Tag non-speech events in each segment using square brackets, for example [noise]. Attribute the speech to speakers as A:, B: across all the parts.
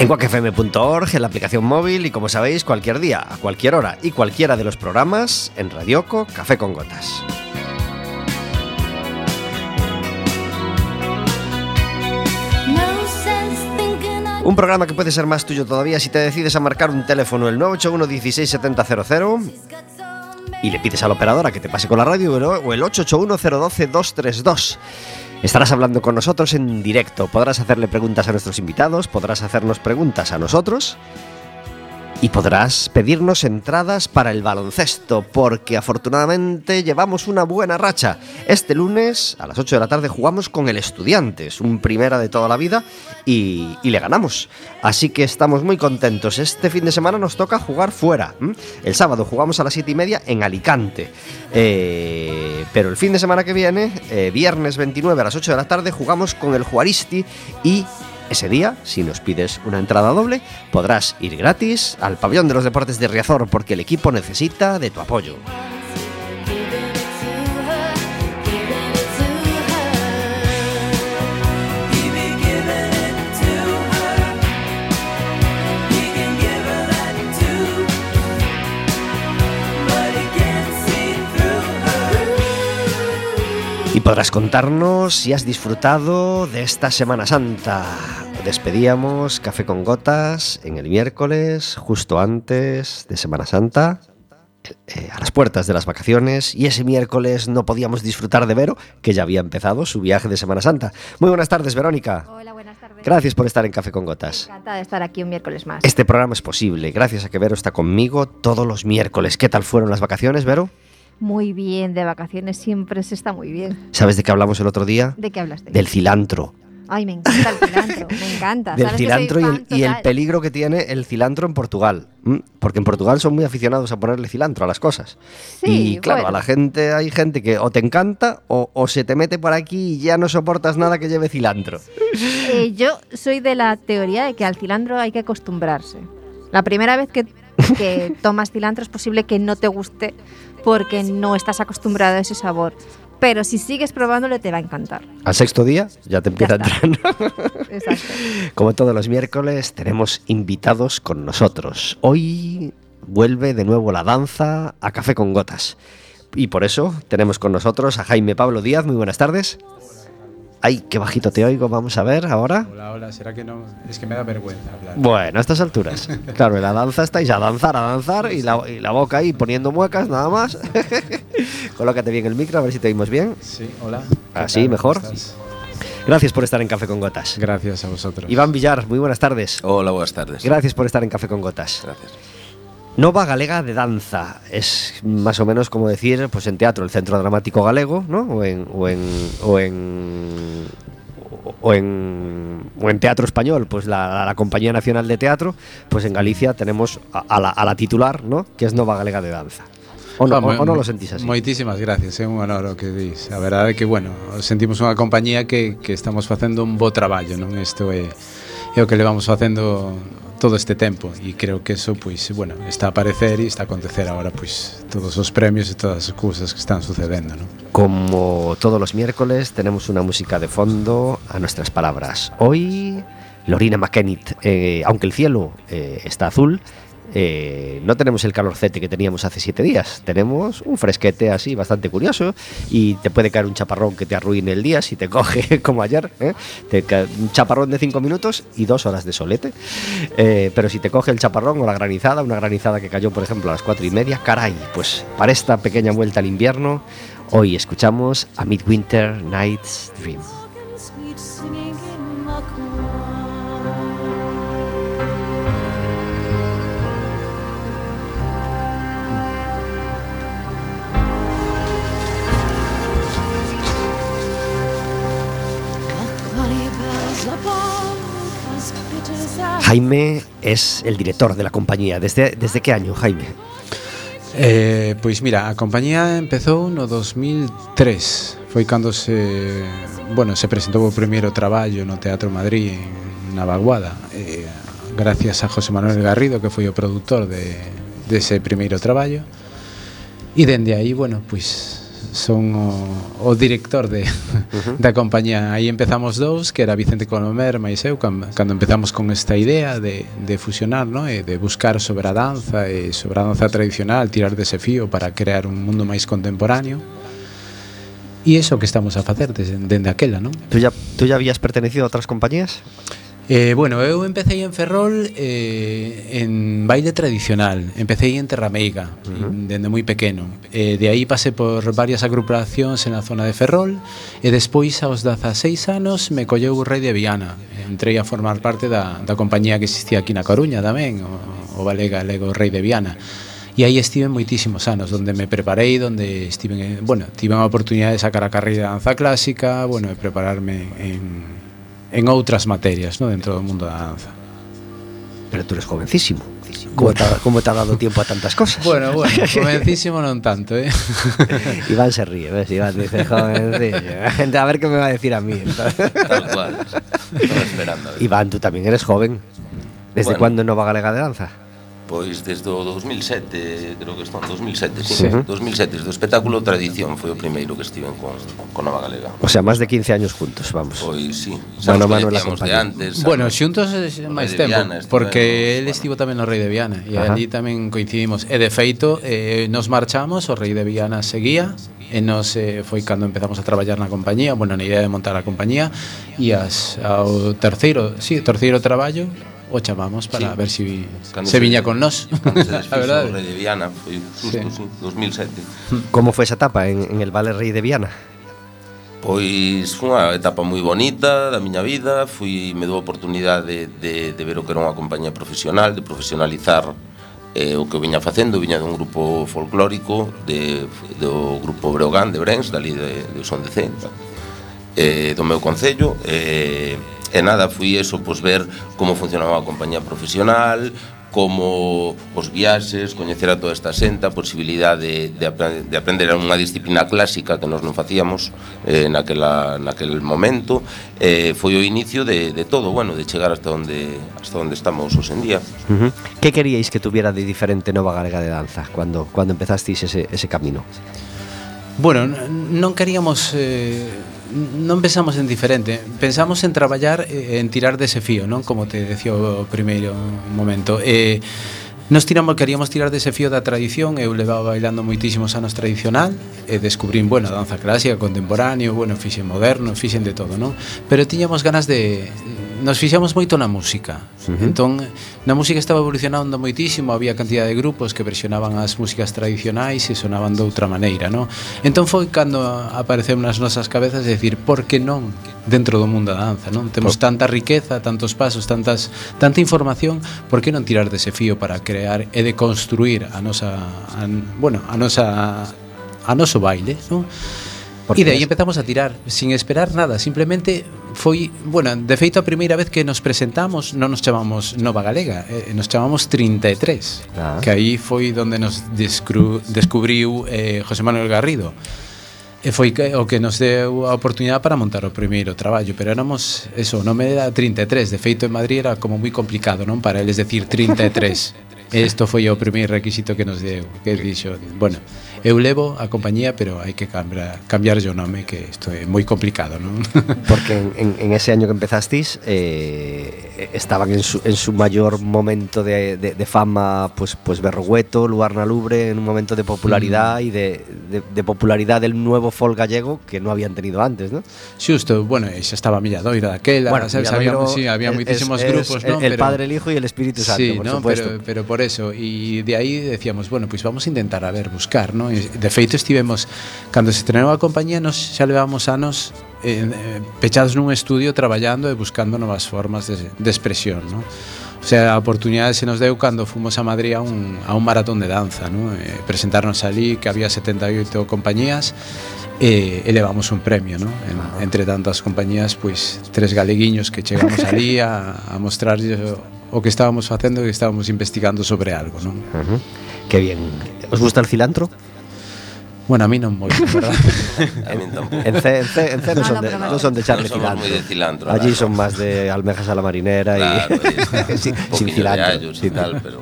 A: En quackfm.org, en la aplicación móvil y como sabéis, cualquier día, a cualquier hora y cualquiera de los programas en Radioco Café con Gotas. Un programa que puede ser más tuyo todavía si te decides a marcar un teléfono el 981 167000 y le pides a la operadora que te pase con la radio o el 881 012 232. Estarás hablando con nosotros en directo, podrás hacerle preguntas a nuestros invitados, podrás hacernos preguntas a nosotros y podrás pedirnos entradas para el baloncesto, porque afortunadamente llevamos una buena racha. Este lunes a las 8 de la tarde jugamos con el Estudiantes, un primera de toda la vida, y, y le ganamos. Así que estamos muy contentos. Este fin de semana nos toca jugar fuera. El sábado jugamos a las 7 y media en Alicante. Eh, pero el fin de semana que viene, eh, viernes 29 a las 8 de la tarde, jugamos con el Juaristi y ese día, si nos pides una entrada doble, podrás ir gratis al pabellón de los deportes de Riazor porque el equipo necesita de tu apoyo. Podrás contarnos si has disfrutado de esta Semana Santa. Despedíamos Café con Gotas en el miércoles, justo antes de Semana Santa, eh, a las puertas de las vacaciones, y ese miércoles no podíamos disfrutar de Vero, que ya había empezado su viaje de Semana Santa. Muy buenas tardes, Verónica.
B: Hola, buenas tardes.
A: Gracias por estar en Café con Gotas.
B: Encantada de estar aquí un miércoles más.
A: Este programa es posible gracias a que Vero está conmigo todos los miércoles. ¿Qué tal fueron las vacaciones, Vero?
B: Muy bien, de vacaciones siempre se está muy bien.
A: ¿Sabes de qué hablamos el otro día?
B: ¿De qué hablaste?
A: Del cilantro.
B: Ay, me encanta el cilantro, me encanta.
A: Del
B: ¿Sabes que
A: cilantro y el, y peligro que tiene el cilantro en Portugal. ¿m? Porque en Portugal son muy aficionados a ponerle cilantro a las cosas.
B: Sí,
A: y claro,
B: bueno.
A: a la gente hay gente que o te encanta o, o se te mete por aquí y ya no soportas nada que lleve cilantro.
B: Eh, yo soy de la teoría de que al cilantro hay que acostumbrarse. La primera vez que, que tomas cilantro es posible que no te guste porque no estás acostumbrado a ese sabor. Pero si sigues probándolo te va a encantar.
A: Al sexto día ya te empieza
B: Ya
A: a entrar. [laughs]
B: Exacto.
A: Como todos los miércoles, tenemos invitados con nosotros. Hoy vuelve de nuevo la danza a Café con Gotas. Y por eso tenemos con nosotros a Jaime Pablo Díaz. Muy buenas tardes. Ay, qué bajito te oigo. Vamos a ver ahora.
C: Hola, hola, ¿será que no? Es que me da vergüenza hablar.
A: Bueno, a estas alturas. [laughs] Claro, en la danza estáis a danzar, a danzar y la, y la boca ahí poniendo muecas, nada más. [laughs] Colócate bien el micro, a ver si te oímos bien.
C: Sí, hola. ¿qué
A: Así,
C: tal?
A: mejor. Gracias por estar en Café con Gotas.
C: Gracias a vosotros.
A: Iván Villar, muy buenas tardes.
D: Hola, buenas tardes.
A: Gracias por estar en Café con Gotas.
D: Gracias.
A: Nova Galega de Danza. Es más o menos como decir, pues en teatro, el Centro Dramático Galego, ¿no? O en. O en. O en o en, o en teatro español, pues la, la Compañía Nacional de Teatro, pues en Galicia tenemos a, a la, a la titular, ¿no? Que es Nova Galega de Danza. O no,
C: Ah,
A: o- o no lo sentís así?
C: Moitísimas gracias, é un honor o que dis. A verdade é que, bueno, sentimos unha compañía que, que estamos facendo un bo traballo, non? Isto é, é o que levamos facendo todo este tempo e creo que eso, pois, bueno, está a aparecer e está a acontecer agora, pois, todos os premios e todas as cousas que están sucedendo, non?
A: Como todos los miércoles, tenemos una música de fondo a nuestras palabras. Hoy, Lorina McKennitt, eh, aunque el cielo eh, está azul, eh, no tenemos el calorcete que teníamos hace siete días. Tenemos un fresquete así bastante curioso y te puede caer un chaparrón que te arruine el día si te [laughs] coge como ayer. ¿eh? Te cae un chaparrón de cinco minutos y dos horas de solete. Eh, pero si te coge el chaparrón o la granizada, una granizada que cayó, por ejemplo, a las cuatro y media, caray, pues para esta pequeña vuelta al invierno, hoy escuchamos a Midwinter Night's Dream. Jaime es el director de la compañía. Desde, desde que año, Jaime?
C: Eh, pois mira, a compañía empezou no 2003 Foi cando se, bueno, se presentou o primeiro traballo no Teatro Madrid na Vaguada eh, Gracias a José Manuel Garrido que foi o produtor de, dese primeiro traballo E dende aí, bueno, pois son o, o director de, uh [laughs] -huh. da compañía. Aí empezamos dous, que era Vicente Colomer, máis eu, cando empezamos con esta idea de, de fusionar, no? e de buscar sobre a danza e sobre a danza tradicional, tirar dese fío para crear un mundo máis contemporáneo. E iso que estamos a facer desde, dende aquela, non?
A: Tú ya, tú ya habías pertenecido a outras compañías?
C: Eh, bueno, eu empecé en Ferrol eh, en baile tradicional. Empecé en Terrameiga, uh -huh. dende moi pequeno. Eh, De aí pasé por varias agrupacións en a zona de Ferrol E despois aos 16 anos me colleu o rei de Viana. Entrei a formar parte da, da compañía que existía aquí na Coruña tamén O, o vale galego Rei de Viana. E aí estive moitísimos anos, donde me preparei, donde estive, bueno, tive a oportunidade de sacar a carreira de danza clásica, bueno, de prepararme en, en outras materias, ¿no? dentro do mundo da danza.
A: Pero tú eres jovencísimo. ¿Cómo, te, ha, ¿Cómo te ha dado tiempo a tantas cosas?
C: Bueno, bueno, [laughs] jovencísimo non tanto, ¿eh? [laughs]
A: Iván se ríe, ¿ves? Iván dice, jovencillo. A ver qué me va a decir a mí. entonces.
D: Tal cual. Estaba esperando.
A: Iván, tú también eres joven. ¿Desde
D: Bueno.
A: cuándo en Nova Galega de Danza?
D: Pois desde o 2007, creo que están 2007, sí,
C: sí.
D: 2007, do espectáculo Tradición foi o primeiro que estiven con, con Nova Galega.
A: O sea, máis de 15 años juntos, vamos.
D: Pois sí, xa bueno,
A: mano la
D: de antes.
C: Bueno, xuntos máis tempo,
D: Viana,
C: porque el
D: bueno.
C: estivo tamén no Rei de Viana e allí tamén coincidimos. E de feito, eh, nos marchamos, o Rei de Viana seguía, e nos eh, foi cando empezamos a traballar na compañía, bueno, na idea de montar a compañía e as, ao terceiro, sí, terceiro traballo o chamamos para
D: sí.
C: ver se si
D: cando
C: se viña con nós. A verdade.
D: Rei de Viana foi justo
C: sí.
D: 2007.
A: Como foi esa etapa en, en el Vale Rei de Viana?
D: Pois foi unha etapa moi bonita da miña vida, fui me dou a oportunidade de, de, de ver o que era unha compañía profesional, de profesionalizar eh, o que viña facendo, viña dun grupo folclórico de, do grupo Breogán de Brens, dali de, de Son de Centa, eh, do meu concello, eh, E nada, foi eso, pois ver como funcionaba a compañía profesional, como os viaxes, coñecer a toda esta xenta, a posibilidade de, de, apre de aprender unha disciplina clásica que nós non facíamos eh, naquela, naquel momento, eh, foi o inicio de, de todo, bueno, de chegar hasta onde, hasta onde estamos hoxe en día.
A: Uh -huh. Que queríais que tuviera de diferente Nova Galega de Danza cando, cando empezasteis ese, ese camino?
C: Bueno, non queríamos... Eh non pensamos en diferente, pensamos en traballar eh, en tirar dese fío, non? Como te decía o primeiro momento. Eh, Nos tiramos, queríamos tirar dese fío da tradición Eu levaba bailando moitísimos anos tradicional E descubrín, bueno, danza clásica, contemporáneo Bueno, fixen moderno, fixen de todo, non? Pero tiñamos ganas de nos fixamos moito na música. Uh -huh. Entón, na música estaba evolucionando moitísimo, había cantidad de grupos que versionaban as músicas tradicionais e sonaban de outra maneira, no? Entón foi cando apareceu nas nosas cabezas decir, por que non dentro do mundo da danza, non? Temos por... tanta riqueza, tantos pasos, tantas tanta información, por que non tirar dese fío para crear e de construir a nosa a, bueno, a nosa a noso baile, non?
A: Porque...
C: E
A: daí
C: empezamos a tirar, sin esperar nada, simplemente foi, bueno, de feito a primeira vez que nos presentamos non nos chamamos Nova Galega, eh, nos chamamos 33,
A: ah.
C: que aí foi onde nos descru, descubriu eh, José Manuel Garrido. E foi que, o que nos deu a oportunidade para montar o primeiro traballo, pero éramos, eso, o nome era 33, de feito en Madrid era como moi complicado, non? Para eles decir 33. [laughs] Isto foi o primeiro requisito que nos deu, que dixo, bueno, eu levo a compañía, pero hai que cambiar, cambiar o nome, que isto é moi complicado, non? [laughs]
A: Porque en, en- ese año que empezasteis eh, estaban en su, en su mayor momento de, de- de fama pues, pues Berrogueto, Luarna Lubre, en un momento de popularidad y de, de- de popularidad del nuevo folk gallego que no habían tenido antes, ¿no?
C: Xusto, bueno, e xa estaba Milladoiro daquela, sabes, había,
A: Milladoiro
C: sí, había moitísimos grupos,
A: es
C: non?
A: El Padre, el Hijo y el Espíritu Santo,
C: sí,
A: por
C: ¿no?
A: supuesto.
C: Pero, pero por eso y de aí decíamos, bueno, pues vamos a intentar a ver buscar, ¿no? non? E, de feito estivemos cando se estrenou a compañía nos xa levamos anos eh, eh pechados nun estudio traballando e buscando novas formas de, de expresión, non? O sea, a oportunidade se nos deu cando fomos a Madrid a un, a un maratón de danza, ¿no? eh, presentarnos ali que había 78 compañías e eh, elevamos un premio, ¿no? En, entre tantas compañías, pois tres galeguiños que chegamos ali a, a mostrarlle o, o que estábamos facendo e que estábamos investigando sobre algo, ¿no?
A: Uh -huh. Que bien. Os gusta el cilantro?
C: Bueno, a mí non moito, verdad? [laughs]
D: A mí tampouco.
A: En C, en C, en C no,
B: No,
A: son
B: no,
A: de, no son de echarle
D: No
A: cilantro.
D: muy de cilantro,
A: Allí son más de almejas a la marinera
D: Claro, [laughs]
A: y
D: está.
A: sin, sin cilantro.
D: y tal, pero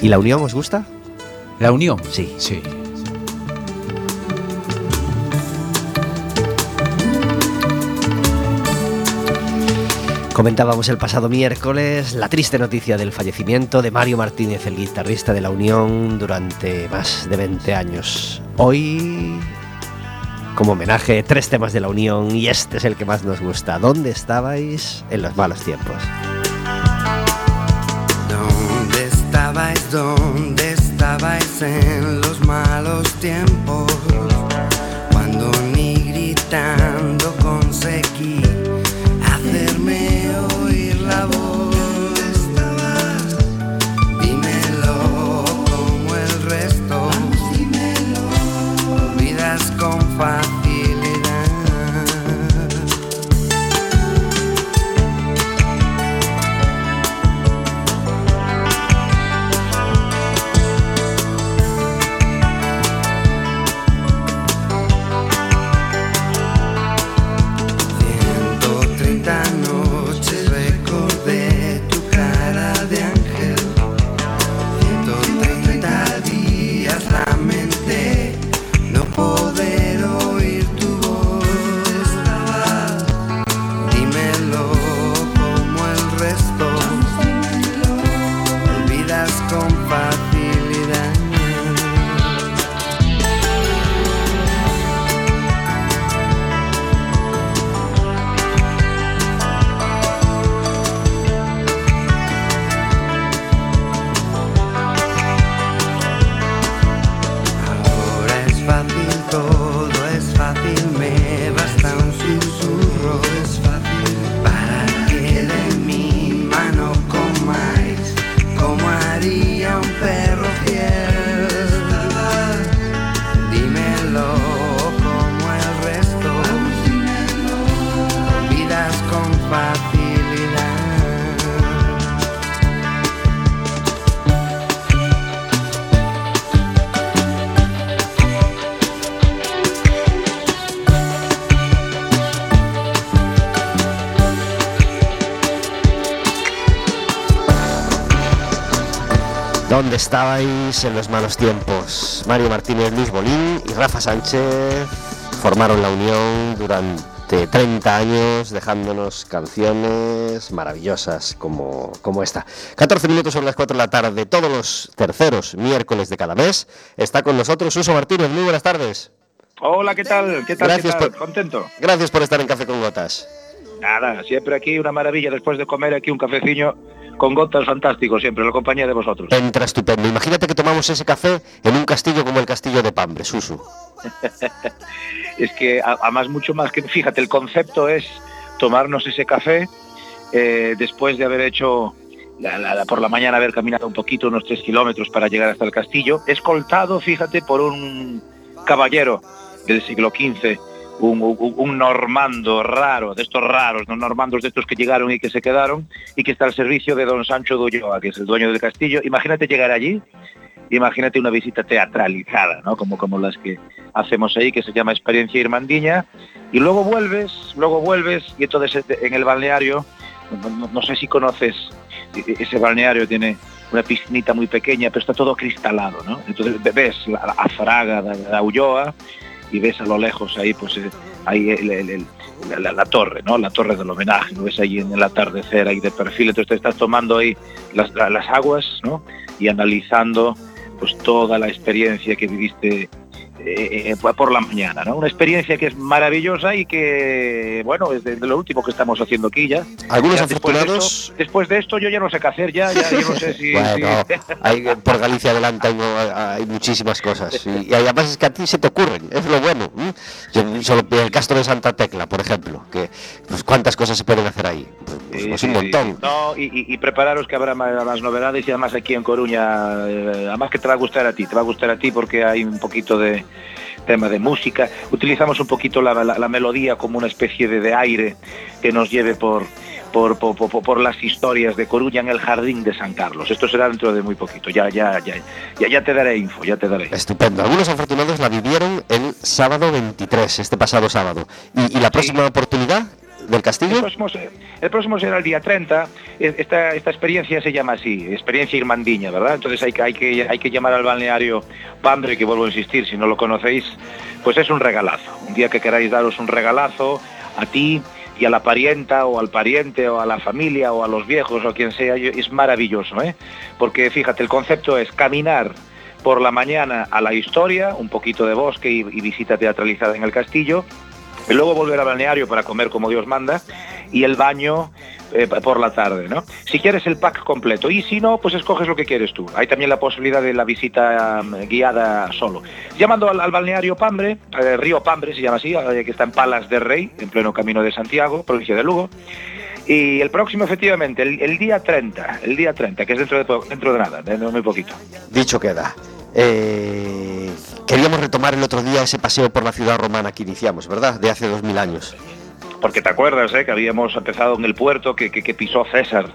A: ¿Y la unión os gusta?
C: La unión?
A: Sí.
C: Sí.
A: Comentábamos el pasado miércoles la triste noticia del fallecimiento de Mario Martínez, el guitarrista de La Unión, durante más de 20 años. Hoy, como homenaje, tres temas de La Unión y este es el que más nos gusta. ¿Dónde estabais en los malos tiempos?
E: ¿Dónde estabais? ¿Dónde estabais en los malos tiempos? Cuando ni gritando ¿Dónde
A: estabais en los malos tiempos? Mario Martínez, Luis Bolín y Rafa Sánchez formaron la unión durante 30 años, dejándonos canciones maravillosas como, como esta. 14 minutos sobre las 4 de la tarde, todos los terceros miércoles de cada mes. Está con nosotros Suso Martínez. Muy buenas tardes.
F: Hola, ¿qué tal? ¿Qué tal?
A: Gracias
F: ¿Qué tal?
A: por-
F: Contento.
A: Gracias por estar en Café con Gotas.
F: Nada, siempre aquí una maravilla después de comer aquí un cafecillo con gotas fantástico, siempre, la compañía de vosotros.
A: Entra estupendo. Imagínate que tomamos ese café en un castillo como el castillo de Pambre, Susu. [laughs]
F: Es que además mucho más que, fíjate, el concepto es tomarnos ese café eh, después de haber hecho la- la- la- por la mañana haber caminado un poquito, unos tres kilómetros para llegar hasta el castillo, escoltado, fíjate, por un caballero del siglo XV, un, normando raro, de estos raros, no normandos de estos que llegaron y que se quedaron, y que está al servicio de don Sancho de Ulloa, que es el dueño del castillo. Imagínate llegar allí, imagínate una visita teatralizada, ¿no? Como, como las que hacemos ahí, que se llama Experiencia Irmandiña, y luego vuelves, luego vuelves, y entonces en el balneario, no, sé si conoces, e- ese balneario tiene una piscinita muy pequeña, pero está todo cristalado, ¿no? Entonces ve- ves la, fraga de, la Ulloa y ves a lo lejos ahí, pues eh, ahí la, torre, ¿no? La torre del homenaje, lo ves ahí en el atardecer, ahí de perfil, entonces te estás tomando ahí las, la- las aguas, ¿no? Y analizando pues toda la experiencia que viviste eh, eh, por la mañana, ¿no? Una experiencia que es maravillosa y que, bueno, es de, de lo último que estamos haciendo aquí ya.
A: Algunos
F: Ya después de esto- Después de esto yo ya no sé qué hacer, ya, ya yo no sé si...
A: Bueno,
F: si-
A: hay, por Galicia adelante hay, hay muchísimas cosas. Y, y además es que a ti se te ocurren, es lo bueno. Yo solo el Castro de Santa Tecla, por ejemplo, que pues cuántas cosas se pueden hacer ahí. Pues, pues
F: sí,
A: un montón.
F: No, y, y- y prepararos que habrá más, más novedades y además aquí en Coruña, eh, además que te va a gustar a ti, te va a gustar a ti porque hay un poquito de tema de música. Utilizamos un poquito la, la- la melodía como una especie de, de aire que nos lleve por, por, por, por- por las historias de Coruña en el Jardín de San Carlos. Esto será dentro de muy poquito. Ya, ya, ya, ya, ya te daré info, ya te daré.
A: Estupendo. Algunos afortunados la vivieron el sábado 23, este pasado sábado. ¿Y, y la próxima oportunidad del
F: El
A: castillo?
F: el próximo será el día 30. E- Esta, experiencia se llama así, experiencia irmandiña, ¿verdad? Entonces hay hay, que, hay que llamar al balneario Pambre, que vuelvo a insistir, si no lo conocéis, pues es un regalazo. Un día que queráis daros un regalazo a ti y a la parienta o al pariente o a la familia o a los viejos o quien sea, es maravilloso, ¿eh? Porque fíjate, el concepto es caminar por la mañana a la historia, un poquito de bosque y, y visita teatralizada en el castillo, luego volver al balneario para comer como Dios manda y el baño eh, por la tarde, ¿no? Si quieres el pack completo y si no, pues escoges lo que quieres tú. Hay también la posibilidad de la visita um, guiada solo. Llamando al, al balneario Pambre, eh, Río Pambre se llama así, que está en Palas de Rey, en pleno camino de Santiago, provincia de Lugo. Y el próximo, efectivamente, el, día 30, el día 30, que es dentro de, dentro de nada, dentro de muy poquito.
A: Dicho queda. Eh, queríamos retomar el otro día ese paseo por la ciudad romana que iniciamos, ¿verdad? De hace dos mil años.
F: Porque te acuerdas, ¿eh? Que habíamos empezado en el puerto que, pisó César,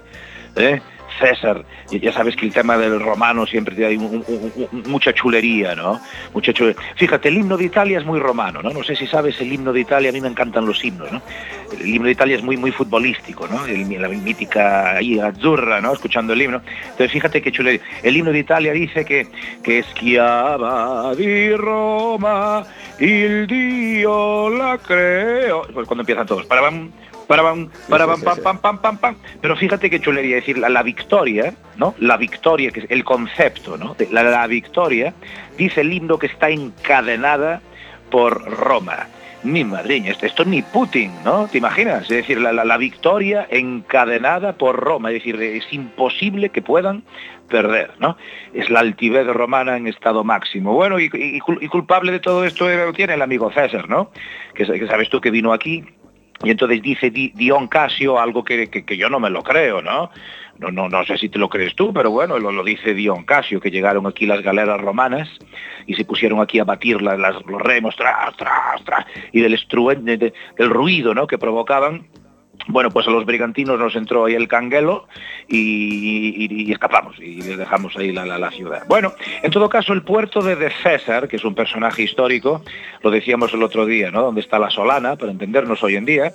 F: ¿eh? César. Ya sabes que el tema del romano siempre un- mucha chulería, ¿no? Mucha chulería. Fíjate, el himno de Italia es muy romano, ¿no? No sé si sabes el himno de Italia, a mí me encantan los himnos, ¿no? El himno de Italia es muy, muy futbolístico, ¿no? La mítica ahí azzurra, ¿no? Escuchando el himno. Entonces, fíjate qué chulería. El himno de Italia dice que, que schiava di Roma, il Dio la creó. Pues cuando empiezan todos. Para pam, para pam, pam, pam, pam, pam, pam. Pero fíjate qué chulería, es decir, la, la victoria, ¿no? La victoria, que es el concepto, ¿no? De la, la victoria, dice el himno que está encadenada por Roma. Mi madriña, esto, esto ni Putin, ¿no? ¿Te imaginas? Es decir, la, la- la victoria encadenada por Roma, es decir, es imposible que puedan perder, ¿no? Es la altivez romana en estado máximo. Bueno, y, y- y cul- y culpable de todo esto lo tiene el amigo César, ¿no? Que sabes tú que vino aquí y entonces dice Di- Dion Casio algo que, que- yo no me lo creo, ¿no? No, no, no sé si te lo crees tú, pero bueno, lo, lo dice Dion Casio, que llegaron aquí las galeras romanas y se pusieron aquí a batir la- las- los remos, tras, tras, tras, y del, estruende, de- del ruido ¿no? que provocaban. Bueno, pues a los brigantinos nos entró ahí el canguelo y, escapamos y les dejamos ahí la, la- la ciudad. Bueno, en todo caso, el puerto de, de César, que es un personaje histórico, lo decíamos el otro día, ¿no? Donde está la Solana, para entendernos hoy en día.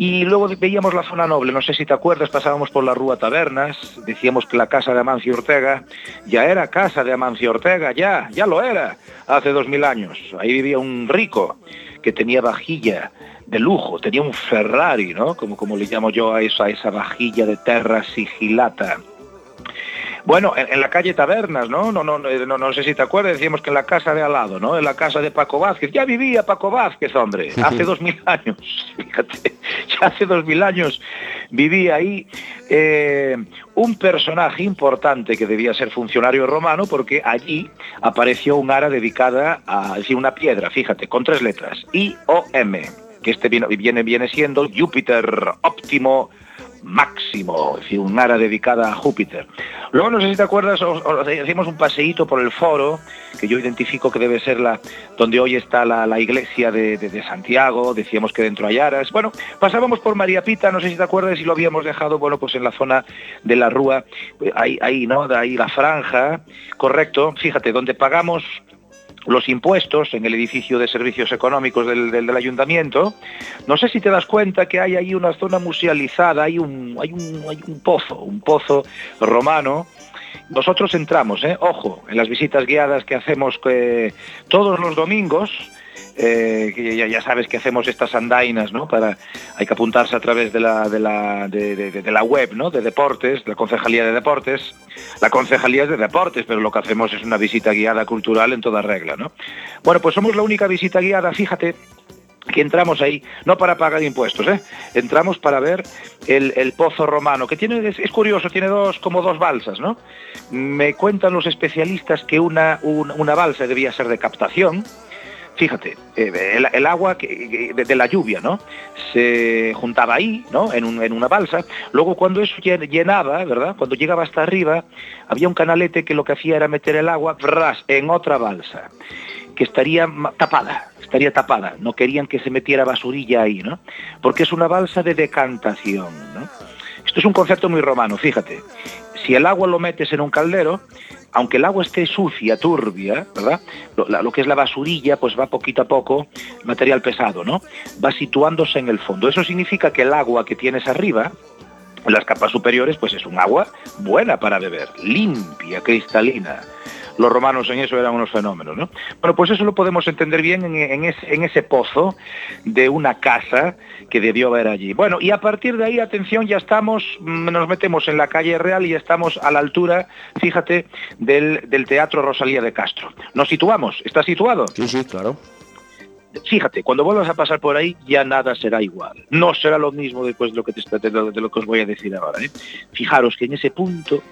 F: Y luego veíamos la zona noble, no sé si te acuerdas, pasábamos por la Rúa Tabernas, decíamos que la casa de Amancio Ortega ya era casa de Amancio Ortega, ya, ya lo era, hace dos mil años. Ahí vivía un rico que tenía vajilla de lujo, tenía un Ferrari, ¿no? Como, como le llamo yo a esa, a esa vajilla de terra sigilata. Bueno, en, en la calle Tabernas, ¿no? No, no, no, no, no sé si te acuerdas, decíamos que en la casa de al lado, ¿no? En la casa de Paco Vázquez. Ya vivía Paco Vázquez, hombre, hace dos mil años. [laughs] Fíjate, ya hace dos mil años vivía ahí eh, un personaje importante que debía ser funcionario romano porque allí apareció un ara dedicada a, es decir, una piedra, fíjate, con tres letras, I-O-M, este viene, siendo Júpiter óptimo máximo, es decir, un ara dedicada a Júpiter. Luego, no sé si te acuerdas, os- os- hacíamos un paseíto por el foro, que yo identifico que debe ser la donde hoy está la, iglesia de, Santiago, decíamos que dentro hay aras. Bueno, pasábamos por María Pita, no sé si te acuerdas, y lo habíamos dejado, bueno, pues en la zona de la Rúa, ahí, ahí, ¿no? De ahí la franja, correcto, fíjate, donde pagamos los impuestos en el edificio de servicios económicos del, ayuntamiento, no sé si te das cuenta que hay ahí una zona musealizada, hay un, pozo, un pozo romano. Nosotros entramos, ¿eh? ojo, en las visitas guiadas que hacemos que todos los domingos, eh, ya, ya sabes que hacemos estas andainas, ¿no? Para, hay que apuntarse a través de la, de la, de, de- de la web, ¿no? De deportes, la Concejalía de Deportes. La Concejalía es de Deportes, pero lo que hacemos es una visita guiada cultural en toda regla, ¿no? Bueno, pues somos la única visita guiada, fíjate, que entramos ahí, no para pagar impuestos, ¿eh? entramos para ver el, pozo romano, que tiene, es, curioso, tiene dos, como dos balsas, ¿no? Me cuentan los especialistas que una, un- una balsa debía ser de captación, fíjate, eh, el, agua que- de, la lluvia, ¿no? Se juntaba ahí, ¿no? En, un- en una balsa. Luego cuando eso llen- llenaba, ¿verdad? Cuando llegaba hasta arriba, había un canalete que lo que hacía era meter el agua en otra balsa que estaría tapada, estaría tapada. No querían que se metiera basurilla ahí, ¿no? Porque es una balsa de decantación, ¿no? Esto es un concepto muy romano, fíjate. Si el agua lo metes en un caldero, aunque el agua esté sucia, turbia, ¿verdad? Lo, que es la basurilla, pues va poquito a poco, material pesado, ¿no? Va situándose en el fondo. Eso significa que el agua que tienes arriba, en las capas superiores, pues es un agua buena para beber, limpia, cristalina. Los romanos en eso eran unos fenómenos, ¿no? Bueno, pues eso lo podemos entender bien en, ese, pozo de una casa que debió haber allí. Bueno, y a partir de ahí, atención, ya estamos, mm, nos metemos en la calle Real y estamos a la altura, fíjate, del, del Teatro Rosalía de Castro. Nos situamos, ¿está situado?
A: Sí, sí, claro.
F: Fíjate, cuando vuelvas a pasar por ahí ya nada será igual. No será lo mismo después de lo que, te, de lo, de lo que os voy a decir ahora. ¿eh? Fijaros que en ese punto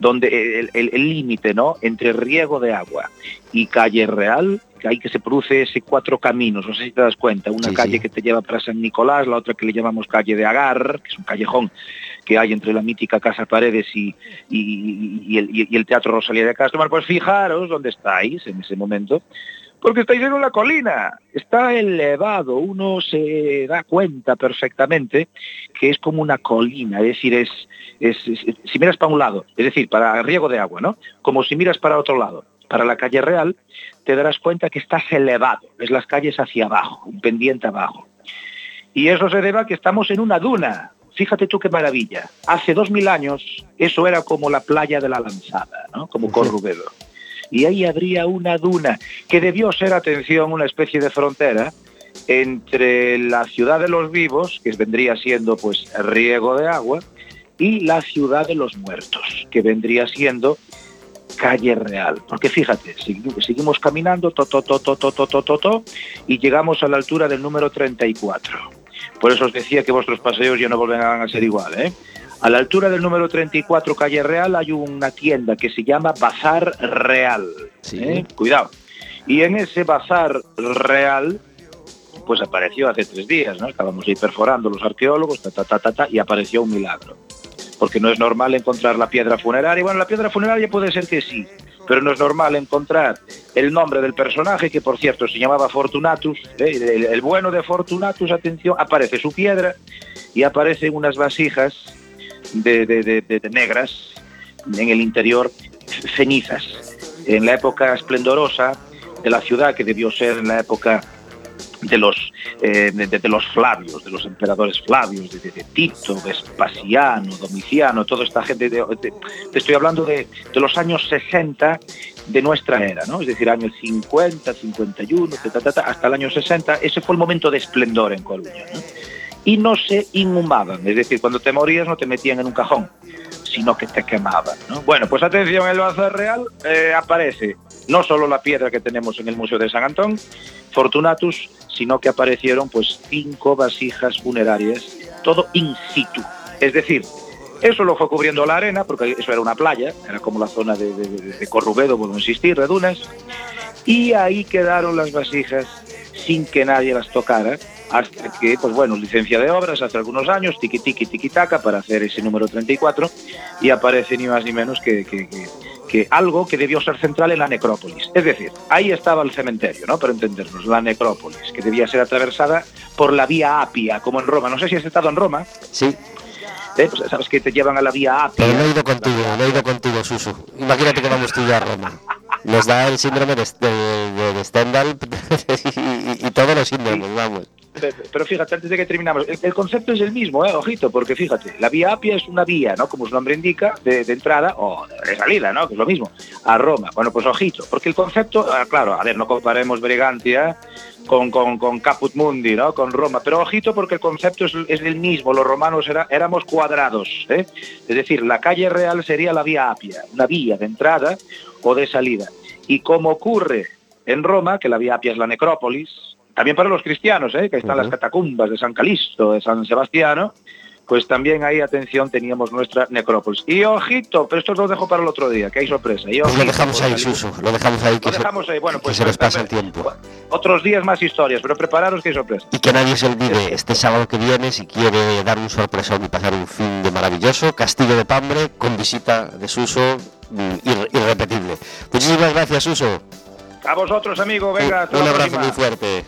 F: donde el límite ¿no? entre riego de agua y calle real, que hay que se produce ese cuatro caminos, no sé si te das cuenta, una
A: Sí,
F: calle
A: sí.
F: que te lleva para San Nicolás, la otra que le llamamos calle de Agar, que es un callejón que hay entre la mítica Casa Paredes y, y- y el, y el Teatro Rosalía de Castro. Bueno, pues fijaros dónde estáis en ese momento, porque estáis en una colina, está elevado, uno se da cuenta perfectamente que es como una colina, es decir, es, es- es- si miras para un lado, es decir, para riego de agua, ¿no? Como si miras para otro lado, para la calle real, te darás cuenta que estás elevado, ves las calles hacia abajo, un pendiente abajo. Y eso se debe a que estamos en una duna. Fíjate tú qué maravilla. Hace dos mil años eso era como la playa de la Lanzada, ¿no? Como Corrubedo y ahí habría una duna que debió ser, atención, una especie de frontera entre la ciudad de los vivos, que vendría siendo pues riego de agua, y la ciudad de los muertos, que vendría siendo calle real. Porque fíjate, seguimos caminando, to, y llegamos a la altura del número 34. Por eso os decía que vuestros paseos ya no volverán a ser igual, ¿eh? A la altura del número 34, calle Real, hay una tienda que se llama Bazar Real.
A: Sí.
F: ¿eh? Cuidado. Y en ese Bazar Real, pues apareció hace tres días, ¿no? Estábamos ahí perforando los arqueólogos, ta, ta, ta, ta, ta, y apareció un milagro. Porque no es normal encontrar la piedra funeraria. Bueno, la piedra funeraria puede ser que sí, pero no es normal encontrar el nombre del personaje, que por cierto se llamaba Fortunatus, ¿eh? el, el bueno de Fortunatus, atención, aparece su piedra y aparecen unas vasijas de, negras en el interior, cenizas. En la época esplendorosa de la ciudad, que debió ser en la época de los, eh, de, los Flavios, de los emperadores Flavios, de, de- Tito, Vespasiano, Domiciano, toda esta gente. de- te estoy hablando de, los años 60 de nuestra era, ¿no? Es decir, años 50, 51, ta, ta, ta, ta, hasta el año 60. Ese fue el momento de esplendor en Coruña. Y no se inhumaban, es decir, cuando te morías no te metían en un cajón, sino que te quemaban, ¿no? Bueno, pues atención, en el Bazar Real eh, aparece no solo la piedra que tenemos en el Museo de San Antón, Fortunatus, sino que aparecieron pues cinco vasijas funerarias, todo in situ. Es decir, eso lo fue cubriendo la arena, porque eso era una playa, era como la zona de, de, de- Corrubedo, a insistir, de dunas, y ahí quedaron las vasijas sin que nadie las tocara, hasta que, pues bueno, licencia de obras hace algunos años, tiqui tiqui tiqui taca para hacer ese número 34, y aparece ni más ni menos que, que- que- que algo que debió ser central en la necrópolis. Es decir, ahí estaba el cementerio, ¿no? Para entendernos, la necrópolis, que debía ser atravesada por la vía Apia, como en Roma. No sé si has estado en Roma,
A: Sí,
F: ¿eh? Pues sabes que te llevan a la vía Apia.
A: pero no he ido contigo, no he ido contigo, Susu. Imagínate que vamos tú y yo a Roma. Nos da el síndrome de, de, de- Stendhal [laughs] y, y- y todos los síndromes, vamos.
F: Pe- pero fíjate, antes de que terminamos, el, concepto es el mismo, ¿eh? ojito, porque fíjate, la vía Apia es una vía, ¿no? Como su nombre indica, de, entrada o de salida, ¿no? Que es lo mismo, a Roma. Bueno, pues ojito, porque el concepto, ah, claro, a ver, no comparemos Brigantia con, con, con Caput Mundi, ¿no? Con Roma, pero ojito porque el concepto es, es el mismo, los romanos era, éramos cuadrados, ¿eh? Es decir, la calle real sería la vía Apia, una vía de entrada o de salida. Y como ocurre en Roma, que la vía Apia es la necrópolis, también para los cristianos, ¿eh? que están las catacumbas de San Calisto, de San Sebastiano, pues también ahí, atención, teníamos nuestra necrópolis. Y ojito, pero esto lo dejo para el otro día, que hay sorpresa. Y
A: Pues lo
F: ojito,
A: dejamos ahí, Suso. Lo dejamos ahí. Que
F: Lo dejamos ahí, bueno,
A: que
F: pues
A: se nos pasa el tiempo.
F: Otros días más historias, pero prepararos que hay sorpresa.
A: Y que nadie se olvide, este sábado que viene, si quiere dar un sorpresón y pasar un fin de maravilloso, Castillo de Pambre con visita de Suso mm, irre- irrepetible. Muchísimas gracias, Suso.
F: A vosotros, amigo, venga,
A: un, abrazo muy fuerte.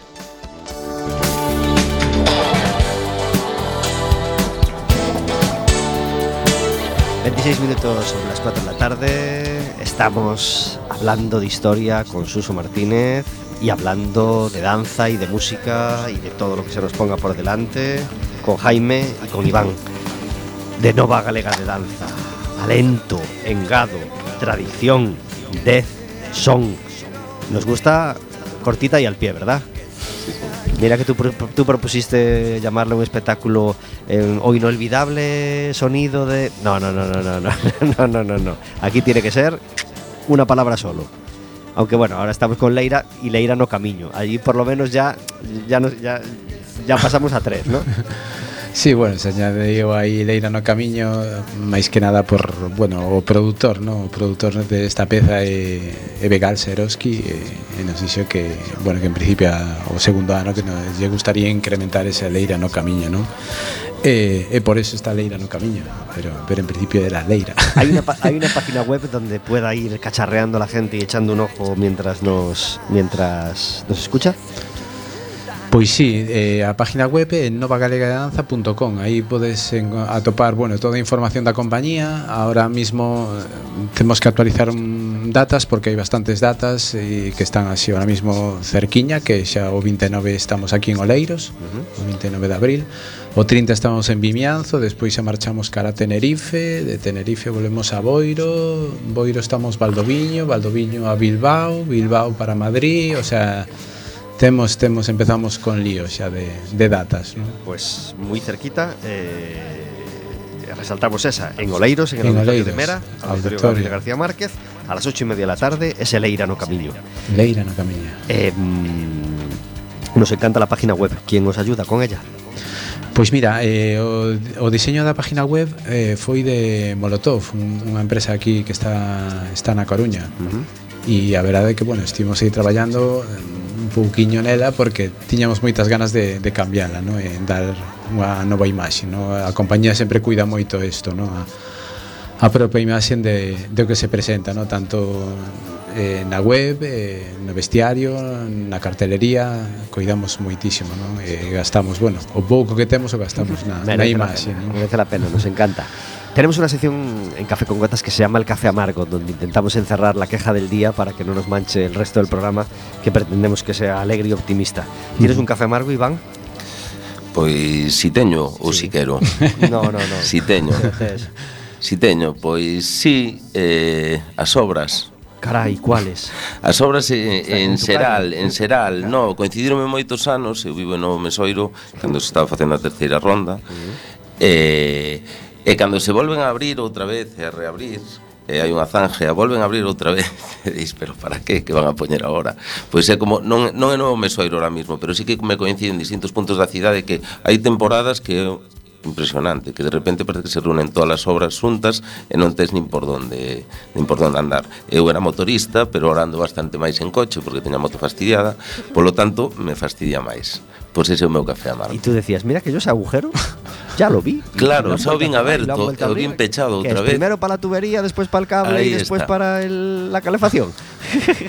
A: ...26 minutos sobre las 4 de la tarde... ...estamos hablando de historia con Suso Martínez... ...y hablando de danza y de música... ...y de todo lo que se nos ponga por delante... ...con Jaime y con Iván... ...de Nova Galega de Danza... ...talento, engado, tradición, dez, son... Nos gusta cortita y al pie, ¿verdad? Mira que tú, tú propusiste llamarle un espectáculo eh, o inolvidable sonido de... No, no, no, no, no, no, [laughs] no, no, no, no. Aquí tiene que ser una palabra solo. Aunque bueno, ahora estamos con Leira y Leira no camino. Allí por lo menos ya, ya, nos- ya, ya pasamos a tres, ¿no? [laughs]
C: Sí, bueno, se añadiu aí Leira no camiño máis que nada por, bueno, o produtor, no? o produtor desta peza é, é Begal Seroski e, e nos dixo que, bueno, que en principio o segundo ano que nos lle gustaría incrementar esa Leira no camiño, non? E, e por eso está Leira no camiño, pero, pero en principio era Leira.
A: Hay una, [laughs] hay una página web donde pueda ir cacharreando a la gente y echando un ojo mientras nos, mientras nos escucha.
C: Pois sí, eh, a página web é novagalegadanza.com Aí podes atopar bueno, toda a información da compañía. Ahora mismo eh, temos que actualizar un, datas Porque hai bastantes datas e que están así ahora mismo cerquiña Que xa o 29 estamos aquí en Oleiros uh -huh. O 29 de abril. O 30 estamos en Vimianzo Despois xa marchamos cara a Tenerife. De Tenerife volvemos a Boiro. Boiro estamos Valdoviño Valdoviño a Bilbao Bilbao para Madrid O sea... Temos, temos, empezamos con lío xa de, de datas, ¿no?
A: Pois pues, moi cerquita, eh, resaltamos esa, en Oleiros, en,
C: en
A: el
C: Oleiros, de
A: Mera, Auditorio,
C: auditorio
A: de García Márquez, a las ocho y media da tarde, ese Leira no Camiño.
C: Leira no Camiño.
A: Eh, nos encanta la página web, ¿quién os ayuda con ella?
C: Pois mira, eh, o, o diseño da página web eh, foi de Molotov, un, unha empresa aquí que está, está na Coruña. Uh -huh. E a verdade é que, bueno, estivemos aí traballando un pouquiño nela porque tiñamos moitas ganas de, de cambiala, no? e dar unha nova imaxe. No? A compañía sempre cuida moito isto, no? a, a propia imaxe de, de o que se presenta, no? tanto eh, na web, eh, no vestiario, na cartelería, coidamos moitísimo, no? E gastamos, bueno, o pouco que temos o gastamos na,
A: Merece na
C: imaxe, non?
A: Merece a pena, nos encanta. Tenemos una sección en Café con Gotas que se llama El Café Amargo, donde intentamos encerrar la queja del día para que no nos manche el resto del programa, que pretendemos que sea alegre y optimista. ¿Tienes un café amargo, Iván?
D: Pois si teño ou sí. si quero. [laughs]
A: No, no, no.
D: Si teño. [laughs] si teño, pois si eh, as obras
A: Carai, cuáles?
D: As obras en,
A: en
D: Seral, en Seral, no, coincidironme moitos anos, eu vivo no Mesoiro, cando se estaba facendo a terceira ronda, uh -huh. eh, E cando se volven a abrir outra vez e a reabrir, e hai unha zanja, volven a abrir outra vez [laughs] e dis, pero para que? Que van a poñer agora? Pois é como, non, non é novo mesoiro ahora mismo pero sí que me coinciden distintos puntos da cidade que hai temporadas que impresionante, que de repente parece que se reúnen todas as obras xuntas e non tes nin por donde, nin por donde andar. Eu era motorista, pero ahora ando bastante máis en coche porque teña moto fastidiada, polo tanto me fastidia máis. Pois ese é o meu café amargo.
A: E tú decías, mira que yo ese agujero ya lo vi.
D: Claro, xa o vin aberto, o vin pechado outra vez.
A: Primero para a tubería, despois para el cable e
D: despois
A: para el, la calefacción.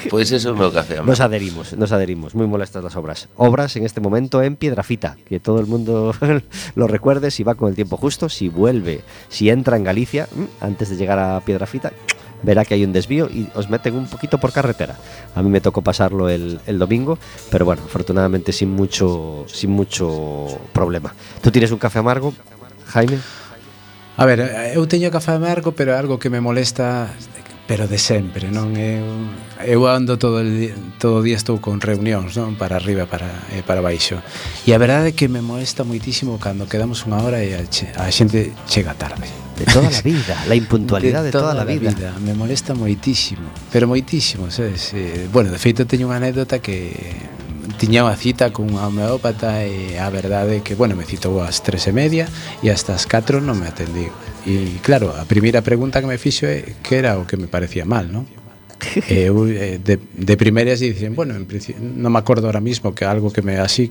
D: Pois ese é o meu café amargo.
A: Nos adherimos, nos adherimos. Muy molestas las obras. Obras en este momento en Piedrafita, que todo el mundo [laughs] lo recuerde si va con el tiempo justo, si vuelve, si entra en Galicia, mm, antes de llegar a Piedrafita, verá que hay un desvío y os meten un poquito por carretera. A mí me tocó pasarlo el, el domingo, pero bueno, afortunadamente sin mucho, sin mucho problema. ¿Tú tienes un café amargo, Jaime?
C: A ver, eh, eu teño café amargo, pero algo que me molesta pero de sempre, non? Eu, eu ando todo el, día, todo o día estou con reunións, non? Para arriba, para, eh, para baixo. E a verdade é que me molesta moitísimo cando quedamos unha hora e a, che, a xente chega tarde.
A: De toda a vida, a impuntualidade de, de toda, toda a vida. vida.
C: Me molesta moitísimo, pero moitísimo, sabes? Eh, bueno, de feito teño unha anécdota que tiña unha cita cun homeópata e a verdade é que, bueno, me citou ás tres e media e hasta as catro non me atendí. E claro, a primeira pregunta que me fixo é que era o que me parecía mal, non? E eu de, de primeiras dicen, bueno, en principio, non me acordo ahora mismo que algo que me así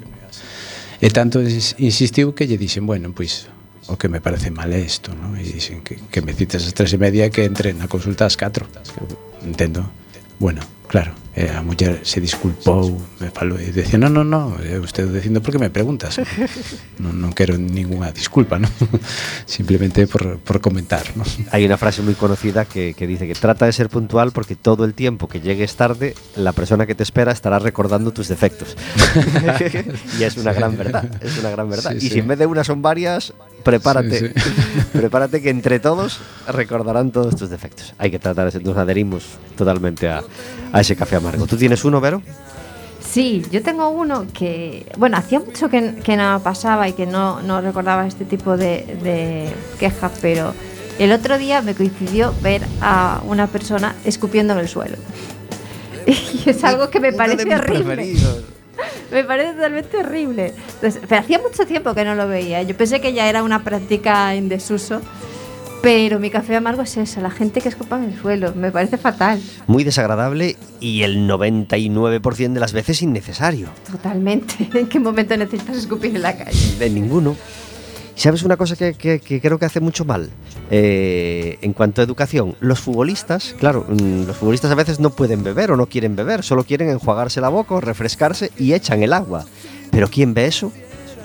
C: e tanto insistiu que lle dixen, bueno, pois o que me parece mal é isto, non? E dixen que, que me cites as tres e media que entre na consulta ás catro. Entendo. Bueno, claro e a muller se disculpou me falou e dicía, non, non, non eu estou dicindo porque me preguntas [laughs] non, non quero ninguna disculpa, non? [laughs] simplemente por, por comentar?
A: Hay una frase muy conocida que, que dice que trata de ser puntual porque todo el tiempo que llegues tarde, la persona que te espera estará recordando tus defectos. [laughs] y es una gran verdad, es una gran verdad.
C: Sí,
A: y
C: sí.
A: si en vez de una son varias, prepárate,
C: Sí, sí. [laughs]
A: prepárate que entre todos recordarán todos tus defectos. Hay que tratar nos adherimos totalmente a, a ese café amargo. ¿Tú tienes uno, Vero?
B: Sí, yo tengo uno que, bueno, hacía mucho que, que no pasaba y que no, no recordaba este tipo de, de quejas, pero el otro día me coincidió ver a una persona escupiendo en el suelo. [laughs] Y es algo que me
A: Uno
B: parece horrible.
A: preferidos.
B: Me parece totalmente horrible. Entonces, pero hacía mucho tiempo que no lo veía. Yo pensé que ya era una práctica en desuso. Pero mi café amargo es eso, la gente que escupa en el suelo. Me parece fatal.
A: Muy desagradable y el 99% de las veces innecesario.
B: Totalmente. [laughs] ¿En qué momento necesitas escupir en la calle?
A: De ninguno. ¿Sabes una cosa que, que- que creo que hace mucho mal? Eh, en cuanto a educación, los futbolistas, claro, mm, los futbolistas a veces no pueden beber o no quieren beber, solo quieren enjuagarse la boca o refrescarse y echan el agua. Pero ¿quién ve eso?